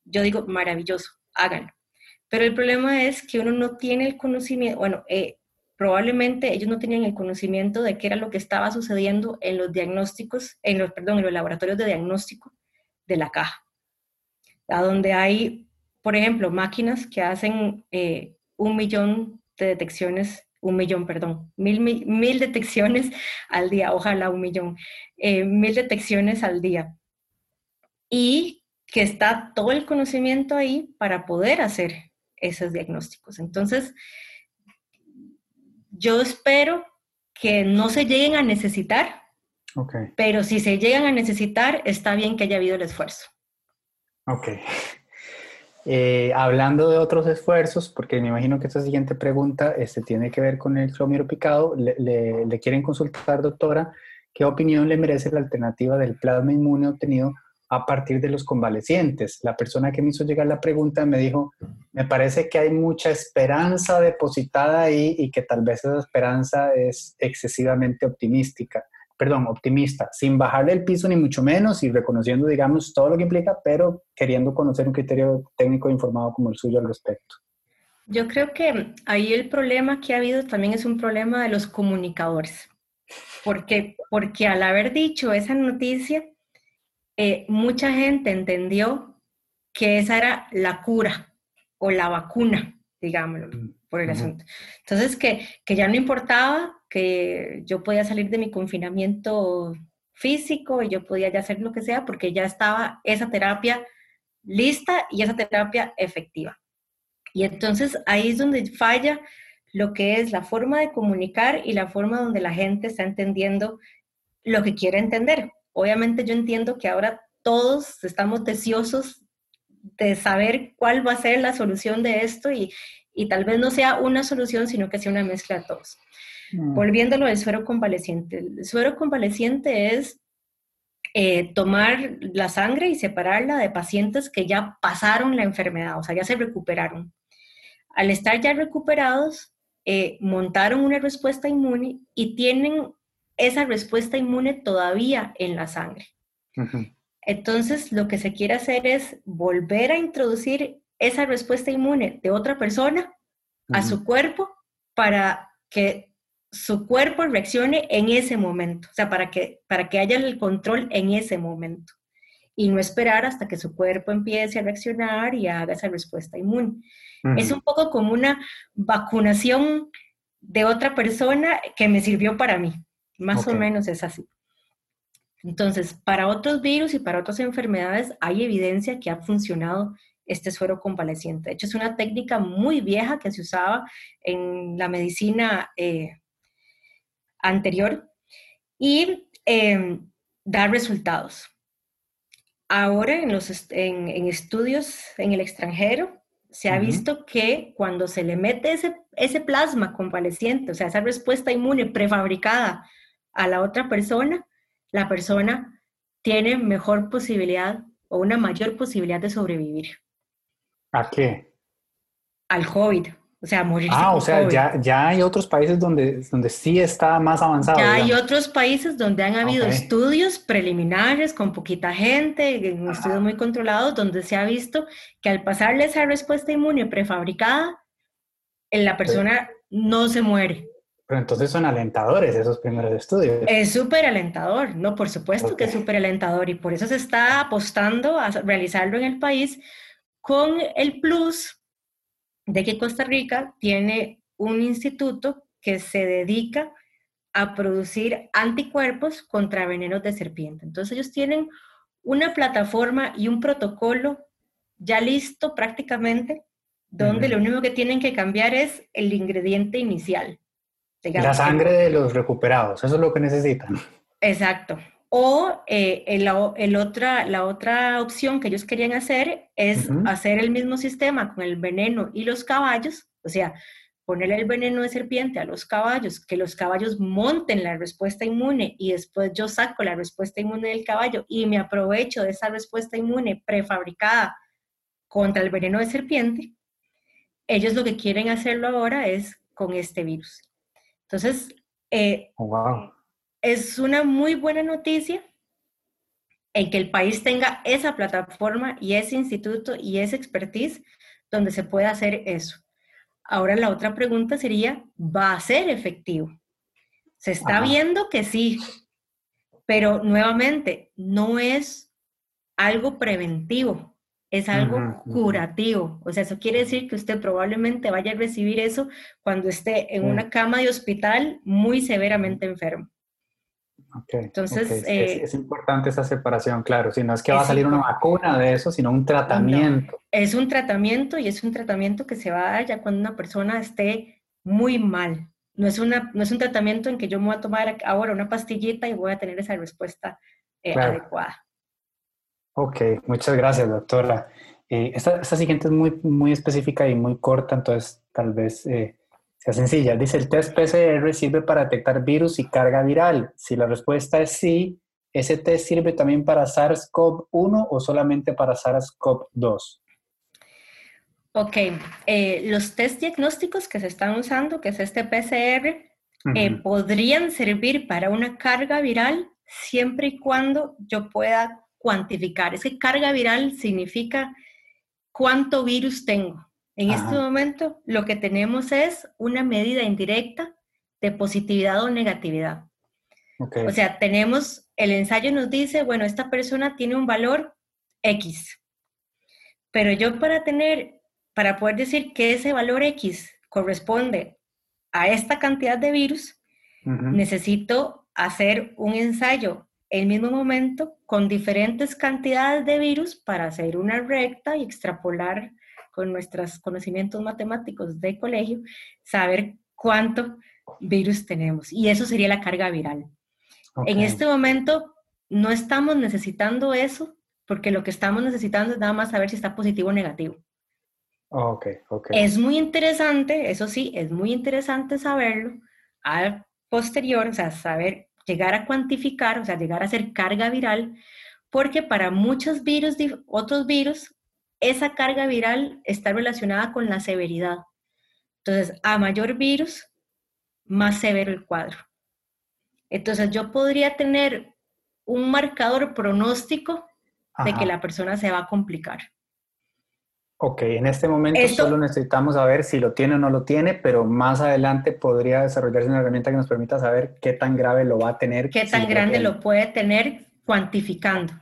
yo digo, maravilloso, háganlo. Pero el problema es que uno no tiene el conocimiento, bueno, eh, probablemente ellos no tenían el conocimiento de qué era lo que estaba sucediendo en los diagnósticos, en los, perdón, en los laboratorios de diagnóstico de la caja, a donde hay por ejemplo, máquinas que hacen eh, un millón de detecciones, un millón, perdón, mil, mil, detecciones al día, ojalá un millón, eh, mil detecciones al día. Y que está todo el conocimiento ahí para poder hacer esos diagnósticos. Entonces, yo espero que no se lleguen a necesitar, pero si se llegan a necesitar, está bien que haya habido el esfuerzo. Ok. Eh, hablando de otros esfuerzos, porque me imagino que esta siguiente pregunta este, tiene que ver con el cromiro picado, le, quieren consultar, doctora, ¿qué opinión le merece la alternativa del plasma inmune obtenido a partir de los convalecientes? La persona que me hizo llegar la pregunta me dijo, me parece que hay mucha esperanza depositada ahí y que tal vez esa esperanza es excesivamente optimística perdón, optimista, sin bajarle el piso ni mucho menos y reconociendo, digamos, todo lo que implica, pero queriendo conocer un criterio técnico informado como el suyo al respecto. Yo creo que ahí el problema que ha habido también es un problema de los comunicadores. Porque, porque al haber dicho esa noticia, eh, mucha gente entendió que esa era la cura o la vacuna, digámoslo, mm, por el asunto. Entonces, que, que ya no importaba que yo podía salir de mi confinamiento físico y yo podía ya hacer lo que sea porque ya estaba esa terapia lista y esa terapia efectiva. Y entonces ahí es donde falla lo que es la forma de comunicar y la forma donde la gente está entendiendo lo que quiere entender. Obviamente yo entiendo que ahora todos estamos deseosos de saber cuál va a ser la solución de esto y, y tal vez no sea una solución, sino que sea una mezcla de todos. Mm. Volviéndolo del suero convaleciente. El suero convaleciente es eh, tomar la sangre y separarla de pacientes que ya pasaron la enfermedad, o sea, ya se recuperaron. Al estar ya recuperados, eh, montaron una respuesta inmune y tienen esa respuesta inmune todavía en la sangre. Entonces, lo que se quiere hacer es volver a introducir esa respuesta inmune de otra persona a su cuerpo para que su cuerpo reaccione en ese momento, o sea, para que, para que haya el control en ese momento y no esperar hasta que su cuerpo empiece a reaccionar y haga esa respuesta inmune. Es un poco como una vacunación de otra persona que me sirvió para mí, más o menos es así. Entonces, para otros virus y para otras enfermedades hay evidencia que ha funcionado este suero convaleciente. De hecho, es una técnica muy vieja que se usaba en la medicina eh, anterior y em, da resultados. Ahora en, los, en, estudios en el extranjero se ha visto que cuando se le mete ese, ese plasma convaleciente, o sea, esa respuesta inmune prefabricada a la otra persona, la persona tiene mejor posibilidad o una mayor posibilidad de sobrevivir. ¿A qué? Al COVID. O sea, morirse. Ah, o sea, ya, ya, hay otros países donde, donde sí está más avanzado. Ya hay otros países donde han habido estudios preliminares con poquita gente, en estudios muy controlados, donde se ha visto que al pasarle esa respuesta inmune prefabricada, la persona no se muere. Pero entonces son alentadores esos primeros estudios. Es súper alentador, ¿no? Por supuesto que es súper alentador y por eso se está apostando a realizarlo en el país con el plus de que Costa Rica tiene un instituto que se dedica a producir anticuerpos contra venenos de serpiente. Entonces ellos tienen una plataforma y un protocolo ya listo prácticamente, donde lo único que tienen que cambiar es el ingrediente inicial. La sangre de los recuperados, eso es lo que necesitan. Exacto. O eh, el, otra, la otra opción que ellos querían hacer es hacer el mismo sistema con el veneno y los caballos, o sea, ponerle el veneno de serpiente a los caballos, que los caballos monten la respuesta inmune y después yo saco la respuesta inmune del caballo y me aprovecho de esa respuesta inmune prefabricada contra el veneno de serpiente, ellos lo que quieren hacerlo ahora es con este virus. Entonces, eh, oh, wow es una muy buena noticia en que el país tenga esa plataforma y ese instituto y esa expertise donde se pueda hacer eso. Ahora la otra pregunta sería, ¿va a ser efectivo? Se está viendo que sí, pero nuevamente no es algo preventivo, es algo curativo. O sea, eso quiere decir que usted probablemente vaya a recibir eso cuando esté en una cama de hospital muy severamente enfermo. Entonces, eh, es, importante esa separación, claro. Si no es que va a salir una vacuna de eso, sino un tratamiento. es un tratamiento y es un tratamiento que se va a dar ya cuando una persona esté muy mal. No es, una, no es un tratamiento en que yo me voy a tomar ahora una pastillita y voy a tener esa respuesta eh, adecuada. Ok, muchas gracias, doctora. Eh, esta, esta, siguiente es muy, muy específica y muy corta, entonces tal vez sencilla. Dice, el test PCR sirve para detectar virus y carga viral. Si la respuesta es sí, ¿ese test sirve también para SARS-CoV-1 o solamente para SARS-CoV-2? Ok, eh, los test diagnósticos que se están usando, que es este PCR, eh, podrían servir para una carga viral siempre y cuando yo pueda cuantificar. Es que carga viral significa cuánto virus tengo. En este momento lo que tenemos es una medida indirecta de positividad o negatividad. O sea, tenemos, el ensayo nos dice, bueno, esta persona tiene un valor X, pero yo para tener, para poder decir que ese valor X corresponde a esta cantidad de virus, necesito hacer un ensayo en el mismo momento con diferentes cantidades de virus para hacer una recta y extrapolar con nuestros conocimientos matemáticos de colegio, saber cuánto virus tenemos. Y eso sería la carga viral. En este momento no estamos necesitando eso porque lo que estamos necesitando es nada más saber si está positivo o negativo. Okay, ok. Es muy interesante, eso sí, es muy interesante saberlo al posterior, o sea, saber llegar a cuantificar, o sea, llegar a hacer carga viral, porque para muchos virus, otros virus, esa carga viral está relacionada con la severidad. Entonces, a mayor virus, más severo el cuadro. Entonces, yo podría tener un marcador pronóstico de que la persona se va a complicar. Ok, en este momento solo necesitamos saber si lo tiene o no lo tiene, pero más adelante podría desarrollarse una herramienta que nos permita saber qué tan grave lo va a tener. Qué tan grande lo, puede tener cuantificando.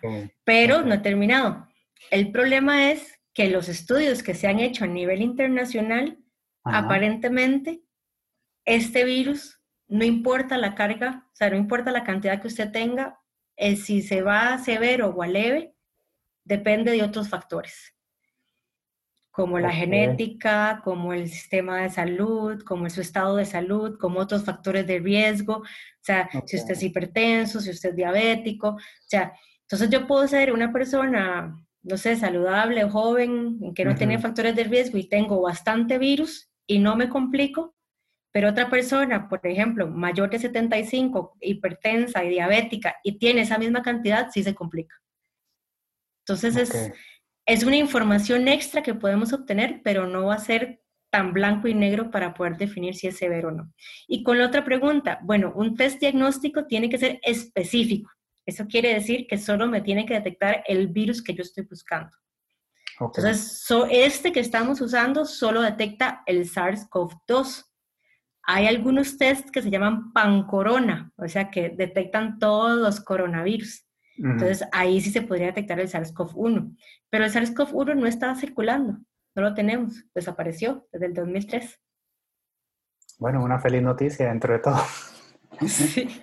Pero no he terminado. El problema es que los estudios que se han hecho a nivel internacional, aparentemente, este virus, no importa la carga, o sea, no importa la cantidad que usted tenga, el si se va a severo o a leve, depende de otros factores. Como la genética, como el sistema de salud, como su estado de salud, como otros factores de riesgo, o sea, si usted es hipertenso, si usted es diabético, o sea, entonces yo puedo ser una persona, no sé, saludable, joven, que no tiene factores de riesgo y tengo bastante virus y no me complico, pero otra persona, por ejemplo, mayor de 75, hipertensa y diabética y tiene esa misma cantidad, sí se complica. Entonces es es una información extra que podemos obtener, pero no va a ser tan blanco y negro para poder definir si es severo o no. Y con la otra pregunta, bueno, un test diagnóstico tiene que ser específico. Eso quiere decir que solo me tiene que detectar el virus que yo estoy buscando. Entonces, este que estamos usando solo detecta el SARS-CoV-2. Hay algunos tests que se llaman pancorona, o sea, que detectan todos los coronavirus. Entonces ahí sí se podría detectar el SARS-CoV-1. Pero el SARS-CoV-1 no estaba circulando, no lo tenemos, desapareció desde el 2003. Bueno, una feliz noticia dentro de todo. Sí.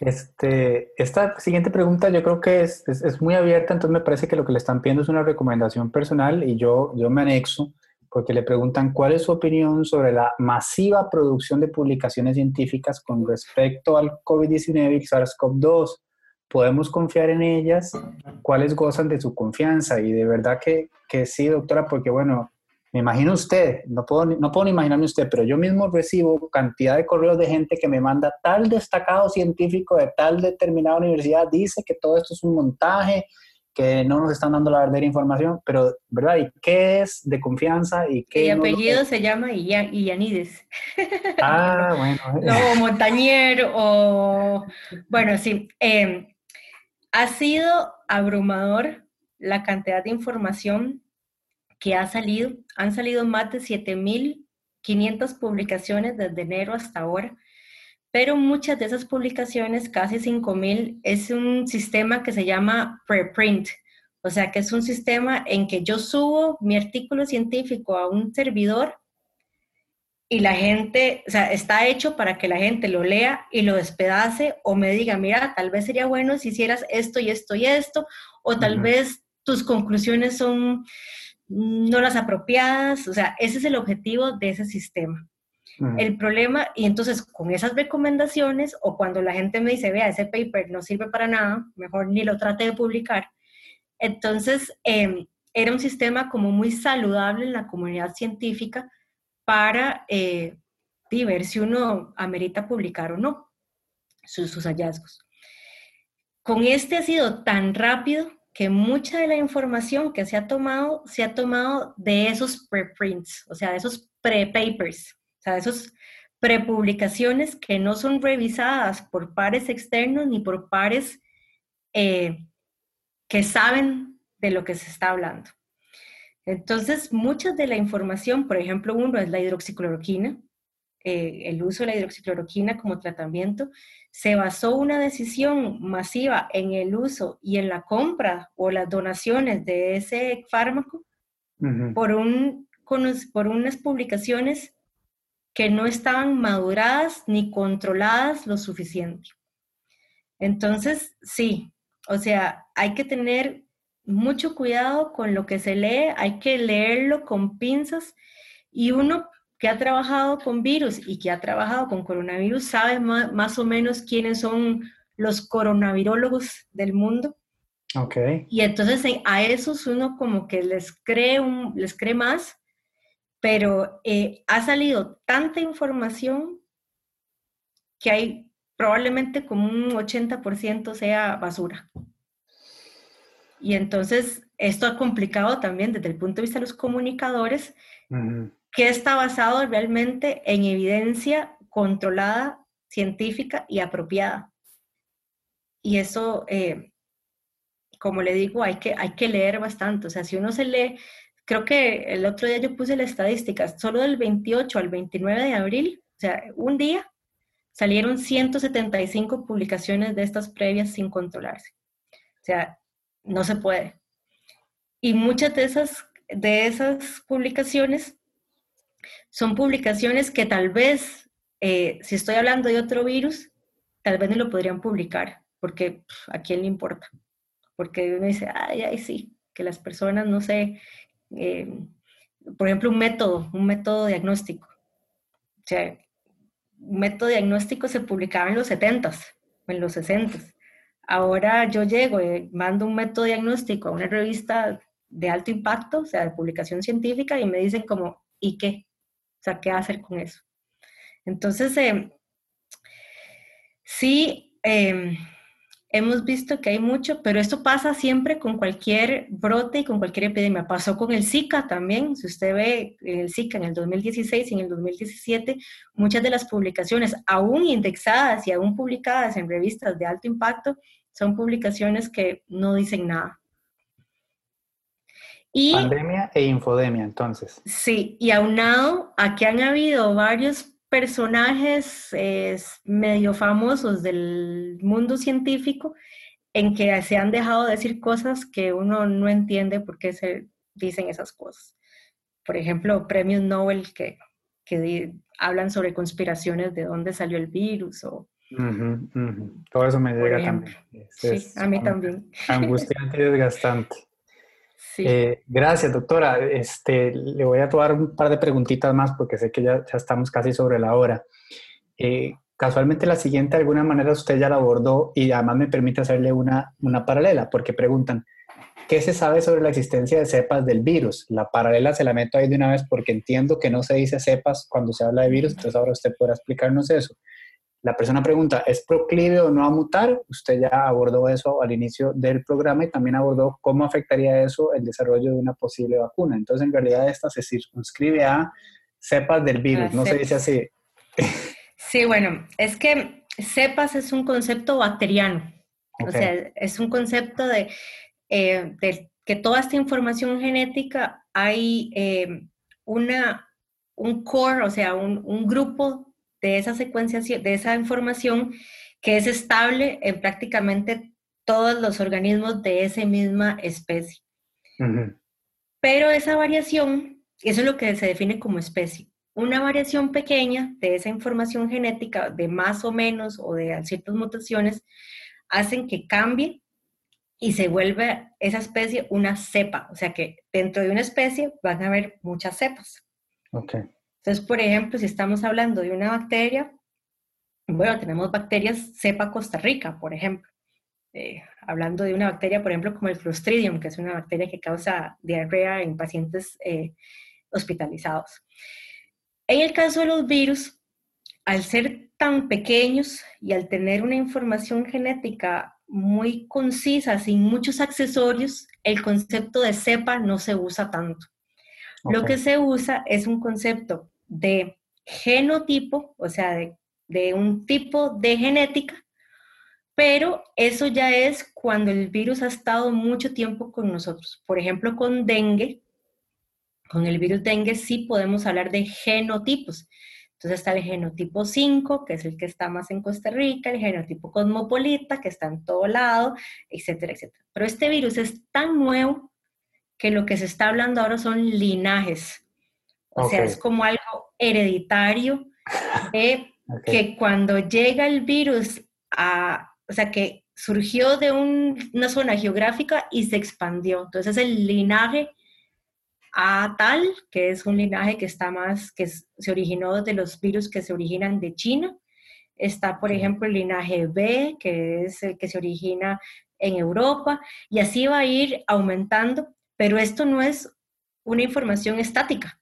Este, esta siguiente pregunta yo creo que es, es, muy abierta, entonces me parece que lo que le están pidiendo es una recomendación personal y yo, yo me anexo porque le preguntan cuál es su opinión sobre la masiva producción de publicaciones científicas con respecto al COVID-19 y SARS-CoV-2 podemos confiar en ellas, cuáles gozan de su confianza. Y de verdad que, que sí, doctora, porque bueno, me imagino usted, no puedo, no puedo ni imaginarme usted, pero yo mismo recibo cantidad de correos de gente que me manda tal destacado científico de tal determinada universidad, dice que todo esto es un montaje, que no nos están dando la verdadera información, pero, ¿verdad? ¿Y qué es de confianza? y qué El apellido se llama Illanides. Ah, bueno. o Montañer, o... Bueno, sí. Eh, ha sido abrumador la cantidad de información que ha salido. Han salido más de 7.500 publicaciones desde enero hasta ahora, pero muchas de esas publicaciones, casi 5.000, es un sistema que se llama preprint. O sea, que es un sistema en que yo subo mi artículo científico a un servidor y la gente, o sea, está hecho para que la gente lo lea y lo despedace o me diga, mira, tal vez sería bueno si hicieras esto y esto y esto, o tal vez tus conclusiones son no las apropiadas, o sea, ese es el objetivo de ese sistema. El problema, y entonces con esas recomendaciones, o cuando la gente me dice, vea, ese paper no sirve para nada, mejor ni lo trate de publicar, entonces em, era un sistema como muy saludable en la comunidad científica, para eh, ver si uno amerita publicar o no sus, hallazgos. Con este ha sido tan rápido que mucha de la información que se ha tomado se ha tomado de esos preprints, o sea, de esos prepapers, o sea, de esos prepublicaciones que no son revisadas por pares externos ni por pares eh, que saben de lo que se está hablando. Entonces, mucha de la información, por ejemplo, uno es la hidroxicloroquina, eh, el uso de la hidroxicloroquina como tratamiento, se basó una decisión masiva en el uso y en la compra o las donaciones de ese fármaco por, un, por unas publicaciones que no estaban maduradas ni controladas lo suficiente. Entonces, sí, o sea, hay que tener mucho cuidado con lo que se lee, hay que leerlo con pinzas y uno que ha trabajado con virus y que ha trabajado con coronavirus sabe más, o menos quiénes son los coronavirólogos del mundo. Ok. Y entonces a esos uno como que les cree, un, les cree más, pero eh, ha salido tanta información que hay probablemente como un 80% sea basura. Y entonces esto ha complicado también desde el punto de vista de los comunicadores, que está basado realmente en evidencia controlada, científica y apropiada. Y eso, eh, como le digo, hay que, hay que leer bastante. O sea, si uno se lee, creo que el otro día yo puse la estadística, solo del 28 al 29 de abril, o sea, un día, salieron 175 publicaciones de estas previas sin controlarse. O sea, no se puede. Y muchas de esas, de esas publicaciones son publicaciones que tal vez, eh, si estoy hablando de otro virus, tal vez no lo podrían publicar, porque a quién le importa. Porque uno dice, ay, ay, sí, que las personas, no sé, eh, por ejemplo, un método, un método diagnóstico. O sea, un método diagnóstico se publicaba en los 70s o en los 60s. Ahora yo llego y mando un método diagnóstico a una revista de alto impacto, o sea, de publicación científica, y me dicen como, ¿y qué? O sea, ¿qué hacer con eso? Entonces, eh, sí, em, hemos visto que hay mucho, pero esto pasa siempre con cualquier brote y con cualquier epidemia. Pasó con el Zika también. Si usted ve el Zika en el 2016 y en el 2017, muchas de las publicaciones, aún indexadas y aún publicadas en revistas de alto impacto, son publicaciones que no dicen nada. Pandemia e infodemia, entonces. Sí, y aunado a que han habido varios personajes medio famosos del mundo científico en que se han dejado decir cosas que uno no entiende por qué se dicen esas cosas. Por ejemplo, premios Nobel que, que hablan sobre conspiraciones de dónde salió el virus o... Todo eso me llega también. sí, a mí también. Angustiante y desgastante. Eh, gracias, doctora. Este, le voy a tomar un par de preguntitas más porque sé que ya, estamos casi sobre la hora. Eh, casualmente la siguiente, de alguna manera, usted ya la abordó y además me permite hacerle una, una paralela porque preguntan, ¿qué se sabe sobre la existencia de cepas del virus? La paralela se la meto ahí de una vez porque entiendo que no se dice cepas cuando se habla de virus, entonces ahora usted podrá explicarnos eso. La persona pregunta, ¿es proclive o no a mutar? Usted ya abordó eso al inicio del programa y también abordó cómo afectaría eso el desarrollo de una posible vacuna. Entonces, en realidad, esta se circunscribe a cepas del virus, no se dice así. Sí, bueno, es que cepas es un concepto bacteriano. O sea, es un concepto de, eh, que toda esta información genética hay eh, una, un core, o sea, un, un grupo de esa secuenciación, de esa información que es estable en prácticamente todos los organismos de esa misma especie. Pero esa variación, eso es lo que se define como especie. Una variación pequeña de esa información genética, de más o menos o de ciertas mutaciones, hacen que cambie y se vuelve esa especie una cepa. O sea que dentro de una especie van a haber muchas cepas. Okay. Entonces, por ejemplo, si estamos hablando de una bacteria, bueno, tenemos bacterias cepa Costa Rica, por ejemplo. Eh, hablando de una bacteria, por ejemplo, como el Clostridium, que es una bacteria que causa diarrea en pacientes eh, hospitalizados. En el caso de los virus, al ser tan pequeños y al tener una información genética muy concisa, sin muchos accesorios, el concepto de cepa no se usa tanto. Lo que se usa es un concepto de genotipo, o sea, de, un tipo de genética, pero eso ya es cuando el virus ha estado mucho tiempo con nosotros. Por ejemplo, con dengue, Con el virus dengue sí podemos hablar de genotipos. Entonces está el genotipo 5, que es el que está más en Costa Rica, el genotipo cosmopolita, que está en todo lado, etcétera, etcétera. Pero este virus es tan nuevo que lo que se está hablando ahora son linajes. O sea, es como algo hereditario de que cuando llega el virus a, o sea, que surgió de una zona geográfica y se expandió. Entonces el linaje A tal, que es un linaje que está más, que se originó de los virus que se originan de China. Está, por ejemplo, el linaje B, que es el que se origina en Europa, y así va a ir aumentando, pero esto no es una información estática.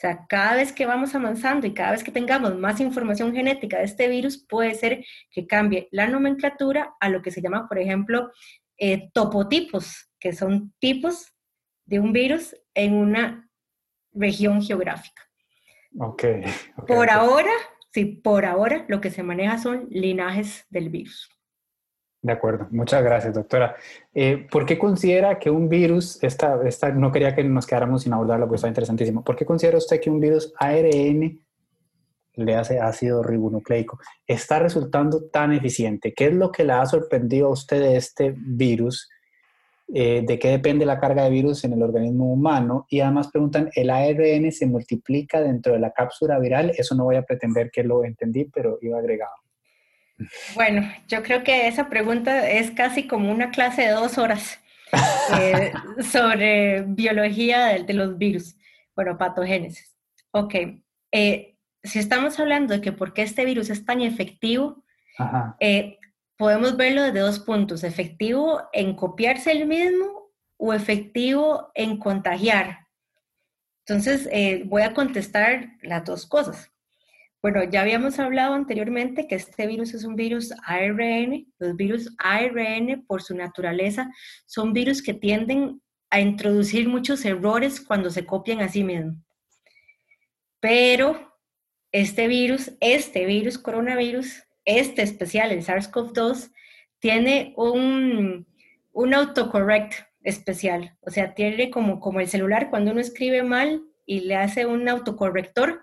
O sea, cada vez que vamos avanzando y cada vez que tengamos más información genética de este virus, puede ser que cambie la nomenclatura a lo que se llama, por ejemplo, eh, topotipos, que son tipos de un virus en una región geográfica. Ok. por ahora, sí, por ahora lo que se maneja son linajes del virus. De acuerdo, muchas gracias, doctora. Eh, ¿Por qué considera que un virus, esta, esta, no quería que nos quedáramos sin abordarlo porque está interesantísimo, ¿por qué considera usted que un virus ARN, le hace ácido ribonucleico, está resultando tan eficiente? ¿Qué es lo que le ha sorprendido a usted de este virus? Eh, ¿De qué depende la carga de virus en el organismo humano? Y además preguntan, ¿el ARN se multiplica dentro de la cápsula viral? Eso no voy a pretender que lo entendí, pero iba agregado. Bueno, yo creo que esa pregunta es casi como una clase de dos horas eh, sobre biología de, los virus, bueno, patogénesis. Ok, eh, si estamos hablando de que por qué este virus es tan efectivo, eh, podemos verlo desde dos puntos, efectivo en copiarse el mismo o efectivo en contagiar. Entonces, voy a contestar las dos cosas. Bueno, ya habíamos hablado anteriormente que este virus es un virus ARN. Los virus ARN, por su naturaleza, son virus que tienden a introducir muchos errores cuando se copian a sí mismos. Pero este virus, este virus coronavirus, este especial, el SARS-CoV-2, tiene un, un autocorrect especial. O sea, tiene como, como el celular cuando uno escribe mal y le hace un autocorrector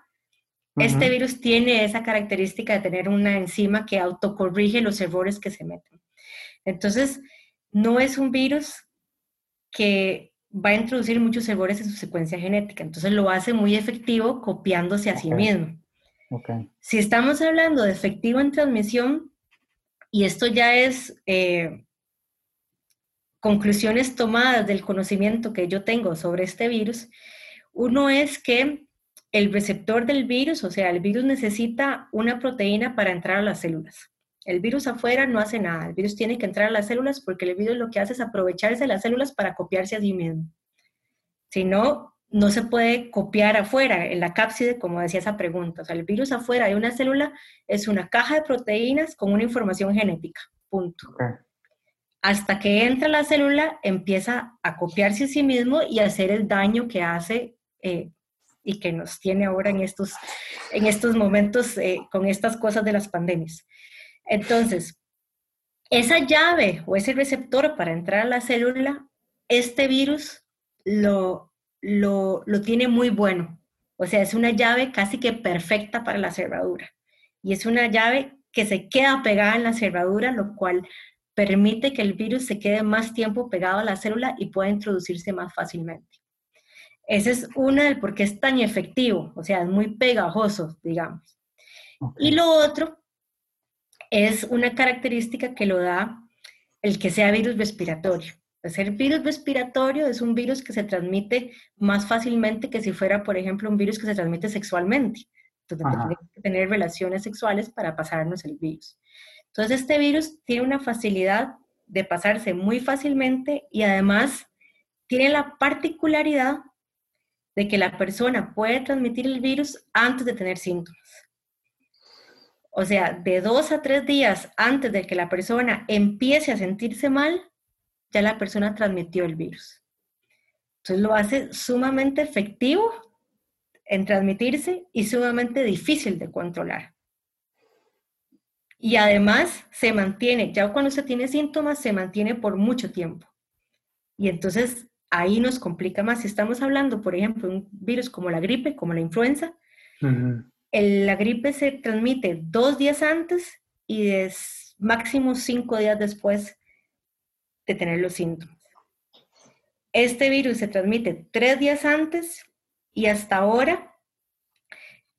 este virus tiene esa característica de tener una enzima que autocorrige los errores que se meten. Entonces, no es un virus que va a introducir muchos errores en su secuencia genética. Entonces, lo hace muy efectivo copiándose a sí mismo. Si estamos hablando de efectivo en transmisión, y esto ya es eh, conclusiones tomadas del conocimiento que yo tengo sobre este virus, uno es que el receptor del virus, o sea, el virus necesita una proteína para entrar a las células. El virus afuera no hace nada, el virus tiene que entrar a las células porque el virus lo que hace es aprovecharse de las células para copiarse a sí mismo. Si no, no se puede copiar afuera, en la cápside, como decía esa pregunta. O sea, el virus afuera de una célula es una caja de proteínas con una información genética, punto. Hasta que entra la célula, empieza a copiarse a sí mismo y a hacer el daño que hace eh, y que nos tiene ahora en estos, en estos momentos eh, con estas cosas de las pandemias. Entonces, esa llave o ese receptor para entrar a la célula, este virus lo, lo, lo tiene muy bueno. O sea, es una llave casi que perfecta para la cerradura. Y es una llave que se queda pegada en la cerradura, lo cual permite que el virus se quede más tiempo pegado a la célula y pueda introducirse más fácilmente. Ese es uno del por qué es tan efectivo, o sea, es muy pegajoso, digamos. Y lo otro es una característica que lo da el que sea virus respiratorio. El virus respiratorio es un virus que se transmite más fácilmente que si fuera, por ejemplo, un virus que se transmite sexualmente. Entonces, tiene que tener relaciones sexuales para pasarnos el virus. Entonces, este virus tiene una facilidad de pasarse muy fácilmente y además tiene la particularidad de que la persona puede transmitir el virus antes de tener síntomas. O sea, de dos a tres días antes de que la persona empiece a sentirse mal, ya la persona transmitió el virus. Entonces lo hace sumamente efectivo en transmitirse y sumamente difícil de controlar. Y además se mantiene, ya cuando se tiene síntomas, se mantiene por mucho tiempo. Y entonces ahí nos complica más. Si estamos hablando, por ejemplo, de un virus como la gripe, como la influenza, la gripe se transmite dos días antes y es máximo cinco días después de tener los síntomas. Este virus se transmite tres días antes y hasta ahora,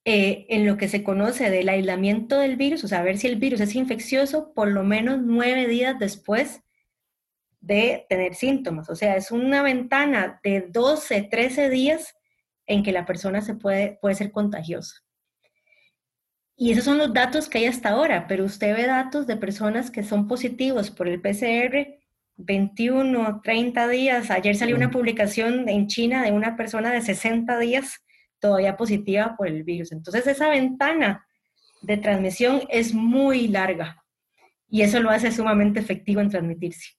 eh, en lo que se conoce del aislamiento del virus, o sea, ver si el virus es infeccioso, por lo menos nueve días después de tener síntomas. O sea, es una ventana de 12, 13 días en que la persona se puede, puede ser contagiosa. Y esos son los datos que hay hasta ahora, pero usted ve datos de personas que son positivos por el PCR 21, 30 días. Ayer salió una publicación en China de una persona de 60 días todavía positiva por el virus. Entonces esa ventana de transmisión es muy larga y eso lo hace sumamente efectivo en transmitirse.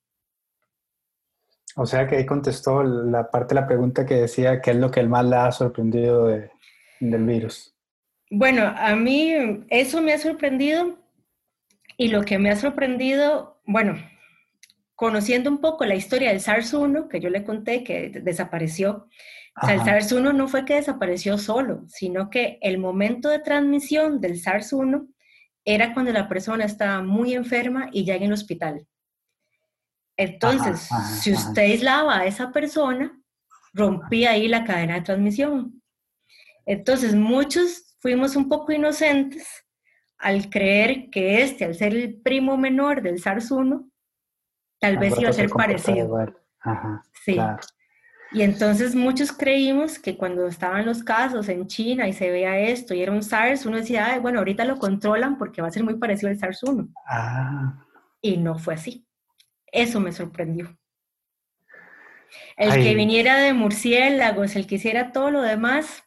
O sea que ahí contestó la parte de la pregunta que decía qué es lo que más le ha sorprendido del virus. Bueno, a mí eso me ha sorprendido y lo que me ha sorprendido, bueno, conociendo un poco la historia del SARS-1, que yo le conté que desapareció, o sea, el SARS-1 no fue que desapareció solo, sino que el momento de transmisión del SARS-1 era cuando la persona estaba muy enferma y ya en el hospital. Entonces, si usted aislaba a esa persona, rompía ahí la cadena de transmisión. Entonces, muchos fuimos un poco inocentes al creer que este, al ser el primo menor del SARS-1, tal vez iba a ser parecido. sí. Y entonces muchos creímos que cuando estaban los casos en China y se veía esto y era un SARS, uno decía, bueno, ahorita lo controlan porque va a ser muy parecido al SARS-1. Ah. Y no fue así. Eso me sorprendió. El que viniera de murciélagos, el que hiciera todo lo demás.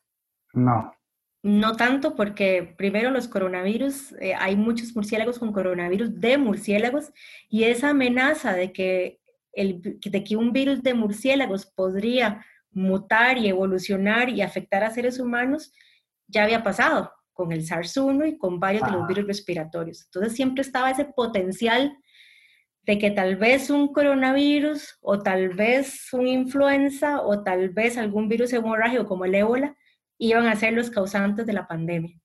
No. No tanto porque primero los coronavirus, eh, hay muchos murciélagos con coronavirus de murciélagos y esa amenaza de que, el, de que un virus de murciélagos podría mutar y evolucionar y afectar a seres humanos ya había pasado con el SARS-1 y con varios de los virus respiratorios. Entonces siempre estaba ese potencial de que tal vez un coronavirus o tal vez una influenza o tal vez algún virus hemorrágico como el ébola iban a ser los causantes de la pandemia.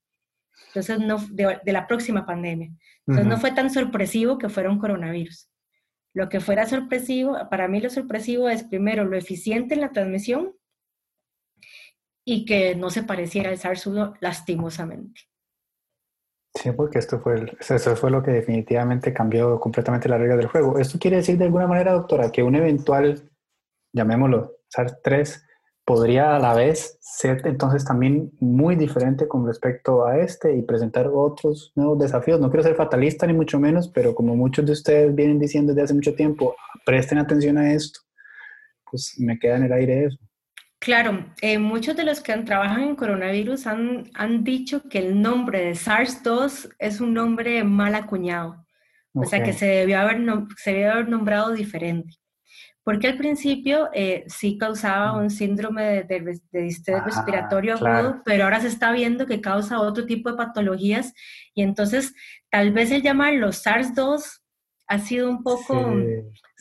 Entonces, no, de, la próxima pandemia. Entonces, no fue tan sorpresivo que fuera un coronavirus. Lo que fuera sorpresivo, para mí lo sorpresivo es primero lo eficiente en la transmisión y que no se pareciera al SARS-1 lastimosamente. Sí, porque esto fue, eso fue lo que definitivamente cambió completamente la regla del juego. ¿Esto quiere decir de alguna manera, doctora, que un eventual, llamémoslo SARS-3, podría a la vez ser entonces también muy diferente con respecto a este y presentar otros nuevos desafíos? No quiero ser fatalista ni mucho menos, pero como muchos de ustedes vienen diciendo desde hace mucho tiempo, presten atención a esto, pues me queda en el aire eso. Claro, eh, muchos de los que trabajan en coronavirus han, han dicho que el nombre de SARS-2 es un nombre mal acuñado, o sea que se debió, haber se debió haber nombrado diferente. Porque al principio eh, sí causaba un síndrome de, de, distrés ah, respiratorio agudo, pero ahora se está viendo que causa otro tipo de patologías y entonces tal vez el llamarlo SARS-2 ha sido un poco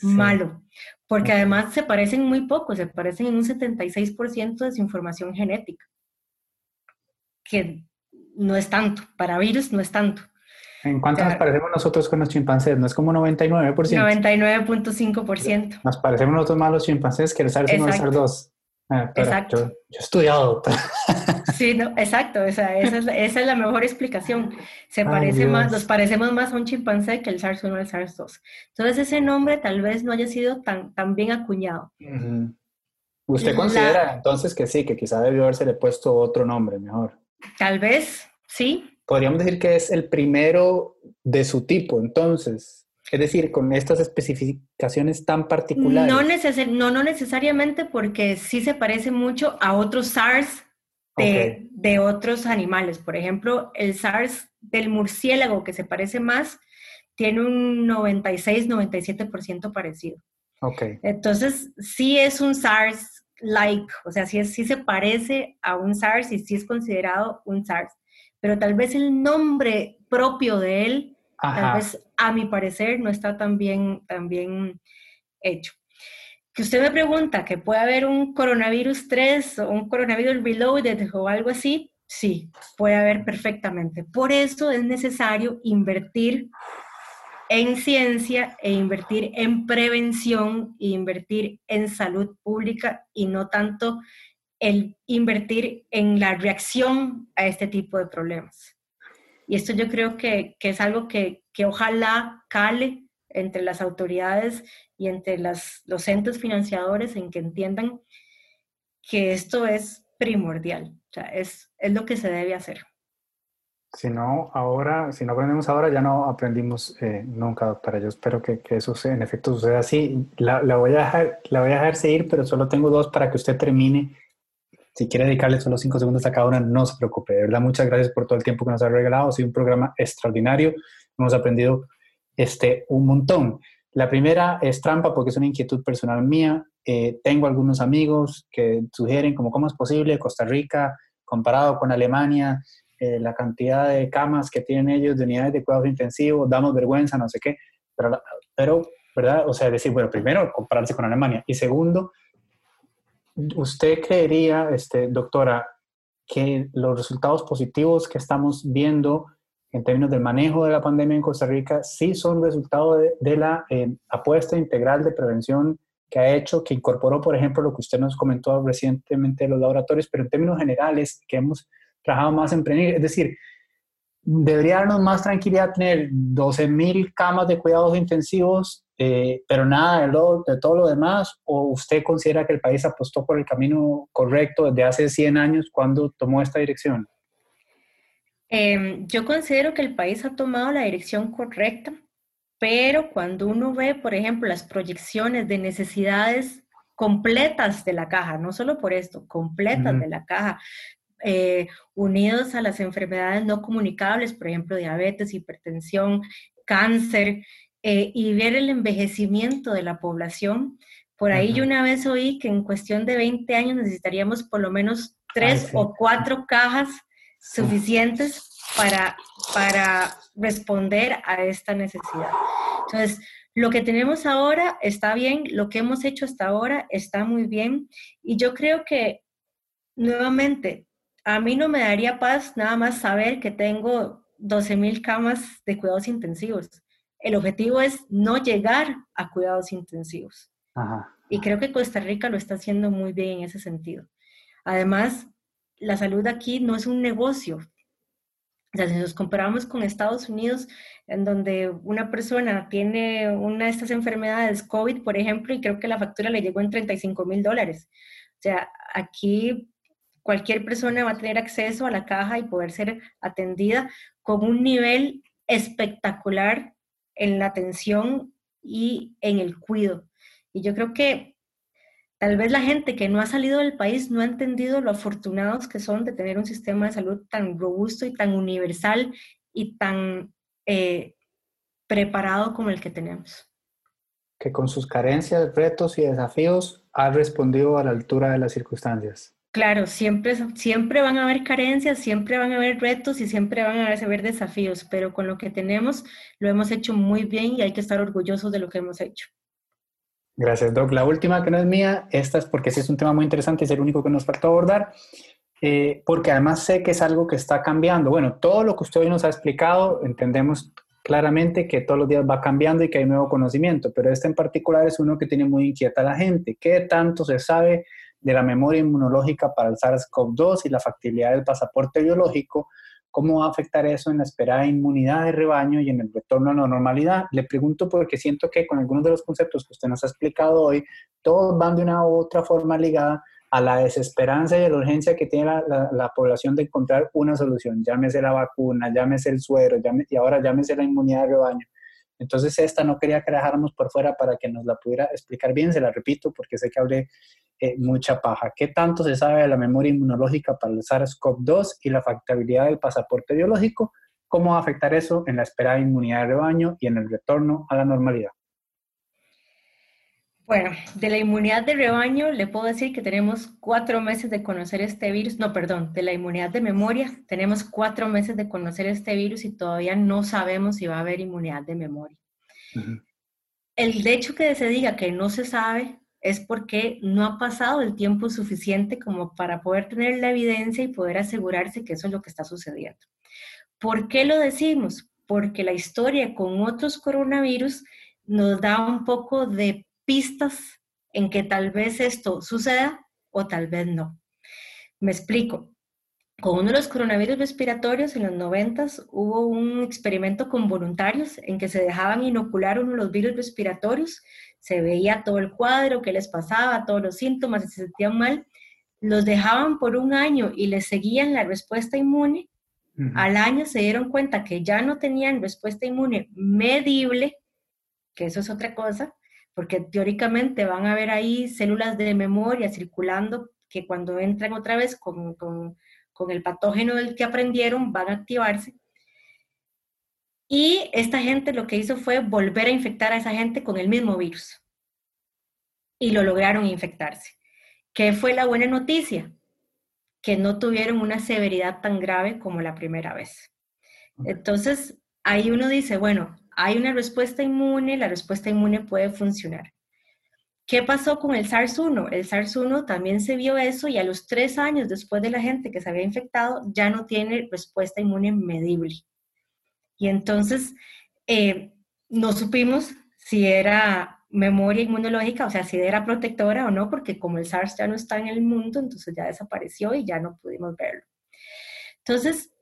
malo porque además se parecen muy poco, se parecen en un 76% de su información genética, que no es tanto, para virus no es tanto. ¿En cuánto nos parecemos nosotros con los chimpancés? ¿No es como 99%? 99.5%. Nos parecemos nosotros más los chimpancés que el SARS-1 y el SARS-2. Ah, exacto. Yo, he estudiado. Sí, no, exacto, esa, esa, es, la mejor explicación. Se parece más, nos parecemos más a un chimpancé que el SARS-1 o el SARS-2. Entonces ese nombre tal vez no haya sido tan, tan bien acuñado. ¿Usted considera entonces que sí, que quizá debió haberse puesto otro nombre mejor? Tal vez, sí. Podríamos decir que es el primero de su tipo, entonces. Es decir, con estas especificaciones tan particulares. No, no, no necesariamente porque sí se parece mucho a otros SARS de, de, otros animales. Por ejemplo, el SARS del murciélago, que se parece más, tiene un 96-97% parecido. Okay. Entonces, sí es un SARS-like, o sea, sí, sí se parece a un SARS y sí es considerado un SARS, pero tal vez el nombre propio de él Tal vez, a mi parecer, no está tan bien, tan bien hecho. Que usted me pregunta que puede haber un coronavirus 3 o un coronavirus reloaded o algo así, sí, puede haber perfectamente. Por eso es necesario invertir en ciencia e invertir en prevención e invertir en salud pública y no tanto el invertir en la reacción a este tipo de problemas. Y esto yo creo que, es algo que, ojalá cale entre las autoridades y entre las, los entes financiadores en que entiendan que esto es primordial, o sea, es, es lo que se debe hacer. Si no, ahora, si no aprendemos ahora, ya no aprendimos eh, nunca, doctora. Yo espero que, que, eso en efecto suceda así. La, la, voy a dejar, la voy a dejar seguir, pero solo tengo dos para que usted termine. Si quiere dedicarle solo cinco segundos a cada una, no se preocupe. De verdad, muchas gracias por todo el tiempo que nos ha regalado. Ha sido un programa extraordinario. Hemos aprendido este, un montón. La primera es trampa porque es una inquietud personal mía. Eh, tengo algunos amigos que sugieren como cómo es posible Costa Rica comparado con Alemania eh, la cantidad de camas que tienen ellos de unidades de cuidados intensivos, damos vergüenza, no sé qué, pero, pero ¿verdad? O sea, decir, bueno, primero, compararse con Alemania, y segundo, ¿usted creería, este, doctora, que los resultados positivos que estamos viendo en términos del manejo de la pandemia en Costa Rica sí son resultado de, la eh, apuesta integral de prevención que ha hecho, que incorporó, por ejemplo, lo que usted nos comentó recientemente de los laboratorios, pero en términos generales, que hemos trabajado más en prevenir. Es decir, debería darnos más tranquilidad tener 12.000 camas de cuidados intensivos, eh, pero nada de, de, todo lo demás, o usted considera que el país apostó por el camino correcto desde hace 100 años cuando tomó esta dirección? Em, yo considero que el país ha tomado la dirección correcta, pero cuando uno ve, por ejemplo, las proyecciones de necesidades completas de la caja, no solo por esto, completas de la caja, eh, unidos a las enfermedades no comunicables, por ejemplo, diabetes, hipertensión, cáncer, eh, y ver el envejecimiento de la población. Por ahí yo una vez oí que en cuestión de 20 años necesitaríamos por lo menos tres o cuatro cajas suficientes para, para responder a esta necesidad. Entonces, lo que tenemos ahora está bien, lo que hemos hecho hasta ahora está muy bien y yo creo que nuevamente a mí no me daría paz nada más saber que tengo 12 mil camas de cuidados intensivos. El objetivo es no llegar a cuidados intensivos. Y creo que Costa Rica lo está haciendo muy bien en ese sentido. Además, la salud aquí no es un negocio. O sea, si nos comparamos con Estados Unidos, en donde una persona tiene una de estas enfermedades, COVID, por ejemplo, y creo que la factura le llegó en 35 mil dólares. O sea, aquí cualquier persona va a tener acceso a la caja y poder ser atendida con un nivel espectacular en la atención y en el cuidado. Y yo creo que tal vez la gente que no ha salido del país no ha entendido lo afortunados que son de tener un sistema de salud tan robusto y tan universal y tan eh, preparado como el que tenemos. Que con sus carencias, retos y desafíos ha respondido a la altura de las circunstancias. Claro, siempre, siempre van a haber carencias, siempre van a haber retos y siempre van a haber desafíos, pero con lo que tenemos lo hemos hecho muy bien y hay que estar orgullosos de lo que hemos hecho. Gracias, Doc. La última que no es mía, esta es porque sí es un tema muy interesante, es el único que nos falta abordar, eh, porque además sé que es algo que está cambiando. Bueno, todo lo que usted hoy nos ha explicado, entendemos claramente que todos los días va cambiando y que hay nuevo conocimiento, pero este en particular es uno que tiene muy inquieta a la gente. ¿Qué tanto se sabe de la memoria inmunológica para el SARS-CoV-2 y la factibilidad del pasaporte biológico, ¿cómo va a afectar eso en la esperada inmunidad de rebaño y en el retorno a la normalidad? Le pregunto porque siento que con algunos de los conceptos que usted nos ha explicado hoy, todos van de una u otra forma ligada a la desesperanza y a la urgencia que tiene la, población de encontrar una solución, llámese la vacuna, llámese el suero, y ahora llámese la inmunidad de rebaño. Entonces esta no quería que la dejáramos por fuera para que nos la pudiera explicar bien, se la repito porque sé que hablé eh, mucha paja. ¿Qué tanto se sabe de la memoria inmunológica para el SARS-CoV-2 y la factibilidad del pasaporte biológico? ¿Cómo va a afectar eso en la esperada inmunidad de rebaño y en el retorno a la normalidad? Bueno, de la inmunidad de rebaño le puedo decir que tenemos cuatro meses de conocer este virus, no, perdón, de la inmunidad de memoria tenemos cuatro meses de conocer este virus y todavía no sabemos si va a haber inmunidad de memoria. El hecho que se diga que no se sabe es porque no ha pasado el tiempo suficiente como para poder tener la evidencia y poder asegurarse que eso es lo que está sucediendo. ¿Por qué lo decimos? Porque la historia con otros coronavirus nos da un poco de pistas en que tal vez esto suceda o tal vez no. Me explico. Con uno de los coronavirus respiratorios en los 90 hubo un experimento con voluntarios en que se dejaban inocular uno de los virus respiratorios, se veía todo el cuadro, qué les pasaba, todos los síntomas, si se sentían mal, los dejaban por un año y les seguían la respuesta inmune. Al año se dieron cuenta que ya no tenían respuesta inmune medible, que eso es otra cosa, porque teóricamente van a haber ahí células de memoria circulando que cuando entran otra vez con, con, con el patógeno del que aprendieron van a activarse. Y esta gente lo que hizo fue volver a infectar a esa gente con el mismo virus. Y lo lograron infectarse. ¿Qué fue la buena noticia? Que no tuvieron una severidad tan grave como la primera vez. Entonces, ahí uno dice, bueno, hay una respuesta inmune, la respuesta inmune puede funcionar. ¿Qué pasó con el SARS-1? El SARS-1 también se vio eso y a los tres años después de la gente que se había infectado ya no tiene respuesta inmune medible. Y entonces eh, no supimos si era memoria inmunológica, o sea, si era protectora o no, porque como el SARS ya no está en el mundo, entonces ya desapareció y ya no pudimos verlo. Entonces,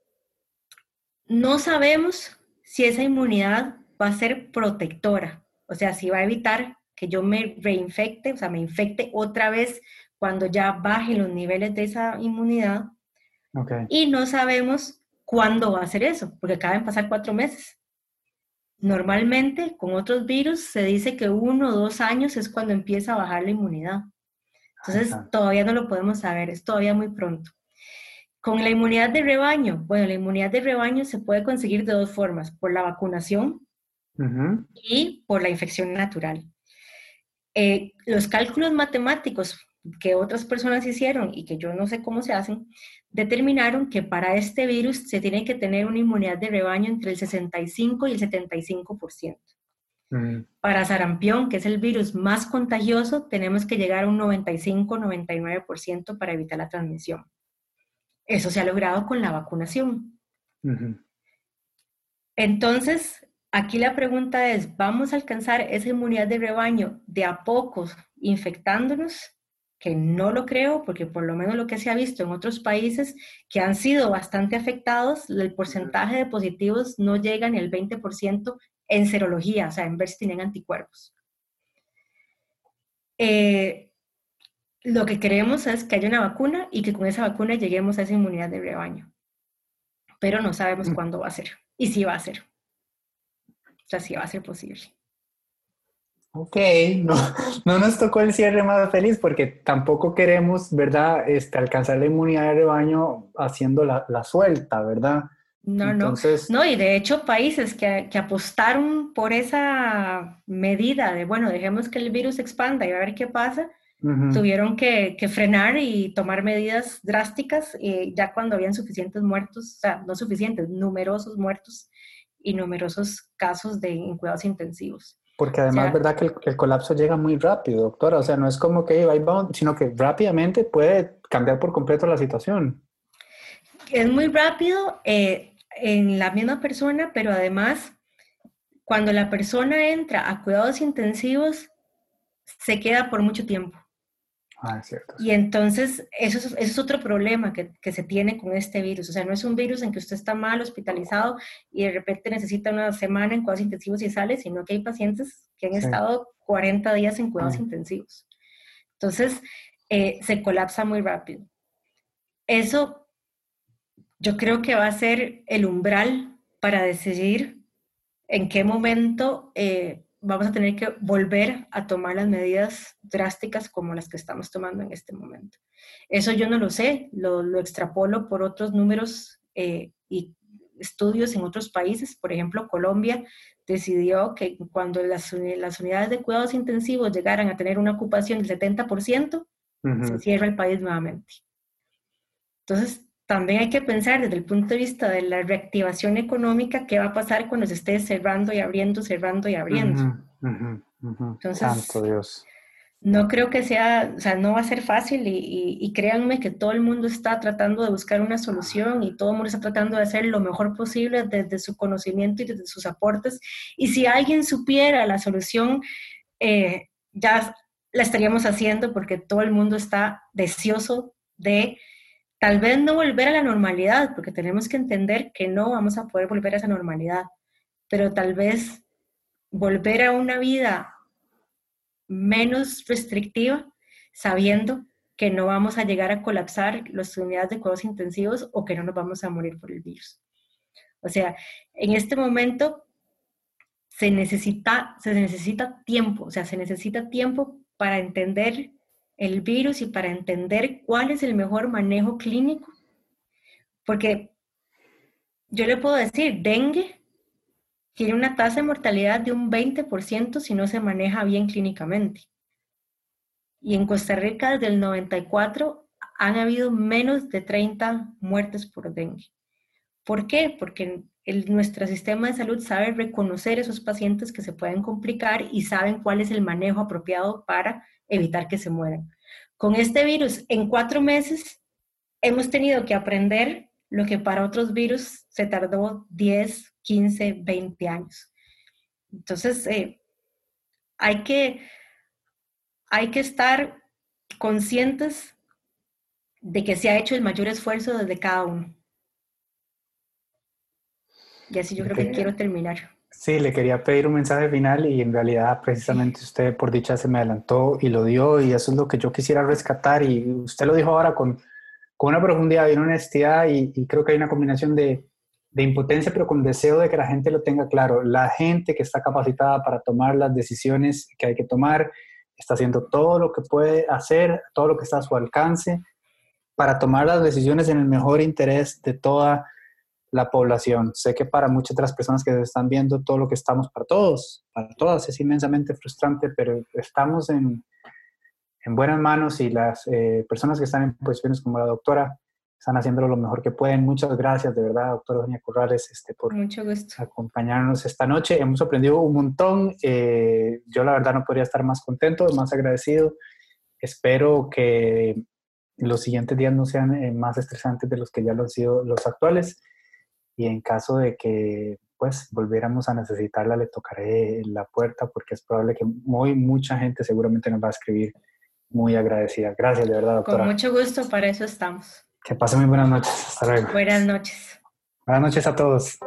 no sabemos si esa inmunidad va a ser protectora, o sea, si va a evitar que yo me reinfecte, o sea, me infecte otra vez cuando ya bajen los niveles de esa inmunidad. Y no sabemos cuándo va a ser eso, porque acaban de pasar cuatro meses. Normalmente con otros virus se dice que uno o dos años es cuando empieza a bajar la inmunidad. Entonces todavía no lo podemos saber, es todavía muy pronto. Con la inmunidad de rebaño, bueno, la inmunidad de rebaño se puede conseguir de dos formas, por la vacunación y por la infección natural. Eh, los cálculos matemáticos que otras personas hicieron y que yo no sé cómo se hacen, determinaron que para este virus se tiene que tener una inmunidad de rebaño entre el 65 y el 75%. Mm. Para sarampión, que es el virus más contagioso, tenemos que llegar a un 95-99% para evitar la transmisión. Eso se ha logrado con la vacunación. Entonces, Aquí la pregunta es, ¿vamos a alcanzar esa inmunidad de rebaño de a pocos infectándonos? Que no lo creo, porque por lo menos lo que se ha visto en otros países que han sido bastante afectados, el porcentaje de positivos no llega ni al 20% en serología, o sea, en ver si tienen anticuerpos. Eh, lo que queremos es que haya una vacuna y que con esa vacuna lleguemos a esa inmunidad de rebaño. Pero no sabemos mm. cuándo va a ser y si va a ser. O sea, sí va a ser posible. Ok, no, no nos tocó el cierre más feliz porque tampoco queremos, ¿verdad?, este, alcanzar la inmunidad de rebaño haciendo la, la suelta, ¿verdad? No, Entonces, no. No, y de hecho países que, que, apostaron por esa medida de, bueno, dejemos que el virus expanda y a ver qué pasa, tuvieron que, que, frenar y tomar medidas drásticas eh, ya cuando habían suficientes muertos, o sea, no suficientes, numerosos muertos y numerosos casos de en cuidados intensivos. Porque además, ¿verdad que el, colapso llega muy rápido, doctora? O sea, no es como que va va, sino que rápidamente puede cambiar por completo la situación. Es muy rápido eh, en la misma persona, pero además, cuando la persona entra a cuidados intensivos, se queda por mucho tiempo. Ah, cierto. Y entonces, eso es, es otro problema que, que, se tiene con este virus. O sea, no es un virus en que usted está mal, hospitalizado y de repente necesita una semana en cuidados intensivos y sale, sino que hay pacientes que han estado 40 días en cuidados ah. intensivos. Entonces, eh, se colapsa muy rápido. Eso yo creo que va a ser el umbral para decidir en qué momento eh, vamos a tener que volver a tomar las medidas drásticas como las que estamos tomando en este momento. Eso yo no lo sé, lo, extrapolo por otros números eh, y estudios en otros países. Por ejemplo, Colombia decidió que cuando las, las unidades de cuidados intensivos llegaran a tener una ocupación del 70%, se cierra el país nuevamente. Entonces, también hay que pensar desde el punto de vista de la reactivación económica qué va a pasar cuando se esté cerrando y abriendo, cerrando y abriendo. Santo Dios. no creo que sea, o sea, no va a ser fácil y, créanme que todo el mundo está tratando de buscar una solución y todo el mundo está tratando de hacer lo mejor posible desde su conocimiento y desde sus aportes. Y si alguien supiera la solución, eh, ya la estaríamos haciendo porque todo el mundo está deseoso de tal vez no volver a la normalidad, porque tenemos que entender que no vamos a poder volver a esa normalidad, pero tal vez volver a una vida menos restrictiva, sabiendo que no vamos a llegar a colapsar las unidades de cuidados intensivos o que no nos vamos a morir por el virus. O sea, en este momento se necesita, se necesita tiempo, o sea, se necesita tiempo para entender el virus y para entender cuál es el mejor manejo clínico. Porque yo le puedo decir, dengue tiene una tasa de mortalidad de un 20% si no se maneja bien clínicamente. Y en Costa Rica desde el 94 han habido menos de 30 muertes por dengue. ¿Por qué? Porque nuestro sistema de salud sabe reconocer esos pacientes que se pueden complicar y saben cuál es el manejo apropiado para evitar que se mueran. Con este virus, en cuatro meses hemos tenido que aprender lo que para otros virus se tardó 10, 15, 20 años. Entonces, eh, hay, que, hay que estar conscientes de que se ha hecho el mayor esfuerzo desde cada uno. Y así yo creo que quiero terminar. Sí, le quería pedir un mensaje final y en realidad precisamente usted por dicha se me adelantó y lo dio y eso es lo que yo quisiera rescatar y usted lo dijo ahora con, con una profundidad y una honestidad y, y creo que hay una combinación de, de, impotencia pero con deseo de que la gente lo tenga claro. La gente que está capacitada para tomar las decisiones que hay que tomar está haciendo todo lo que puede hacer, todo lo que está a su alcance para tomar las decisiones en el mejor interés de toda la población. Sé que para muchas de las personas que están viendo todo lo que estamos, para todos, para todas, es inmensamente frustrante, pero estamos en, en buenas manos y las eh, personas que están en posiciones como la doctora están haciéndolo lo mejor que pueden. Muchas gracias, de verdad, doctora Doña Corrales, este, por acompañarnos esta noche. Hemos aprendido un montón. Eh, yo la verdad no podría estar más contento, más agradecido. Espero que los siguientes días no sean eh, más estresantes de los que ya lo han sido los actuales y en caso de que pues volviéramos a necesitarla le tocaré la puerta porque es probable que muy mucha gente seguramente nos va a escribir muy agradecida. Gracias, de verdad, doctora. Con mucho gusto, para eso estamos. Que pasen muy buenas noches. Hasta luego. Buenas noches. Buenas noches a todos.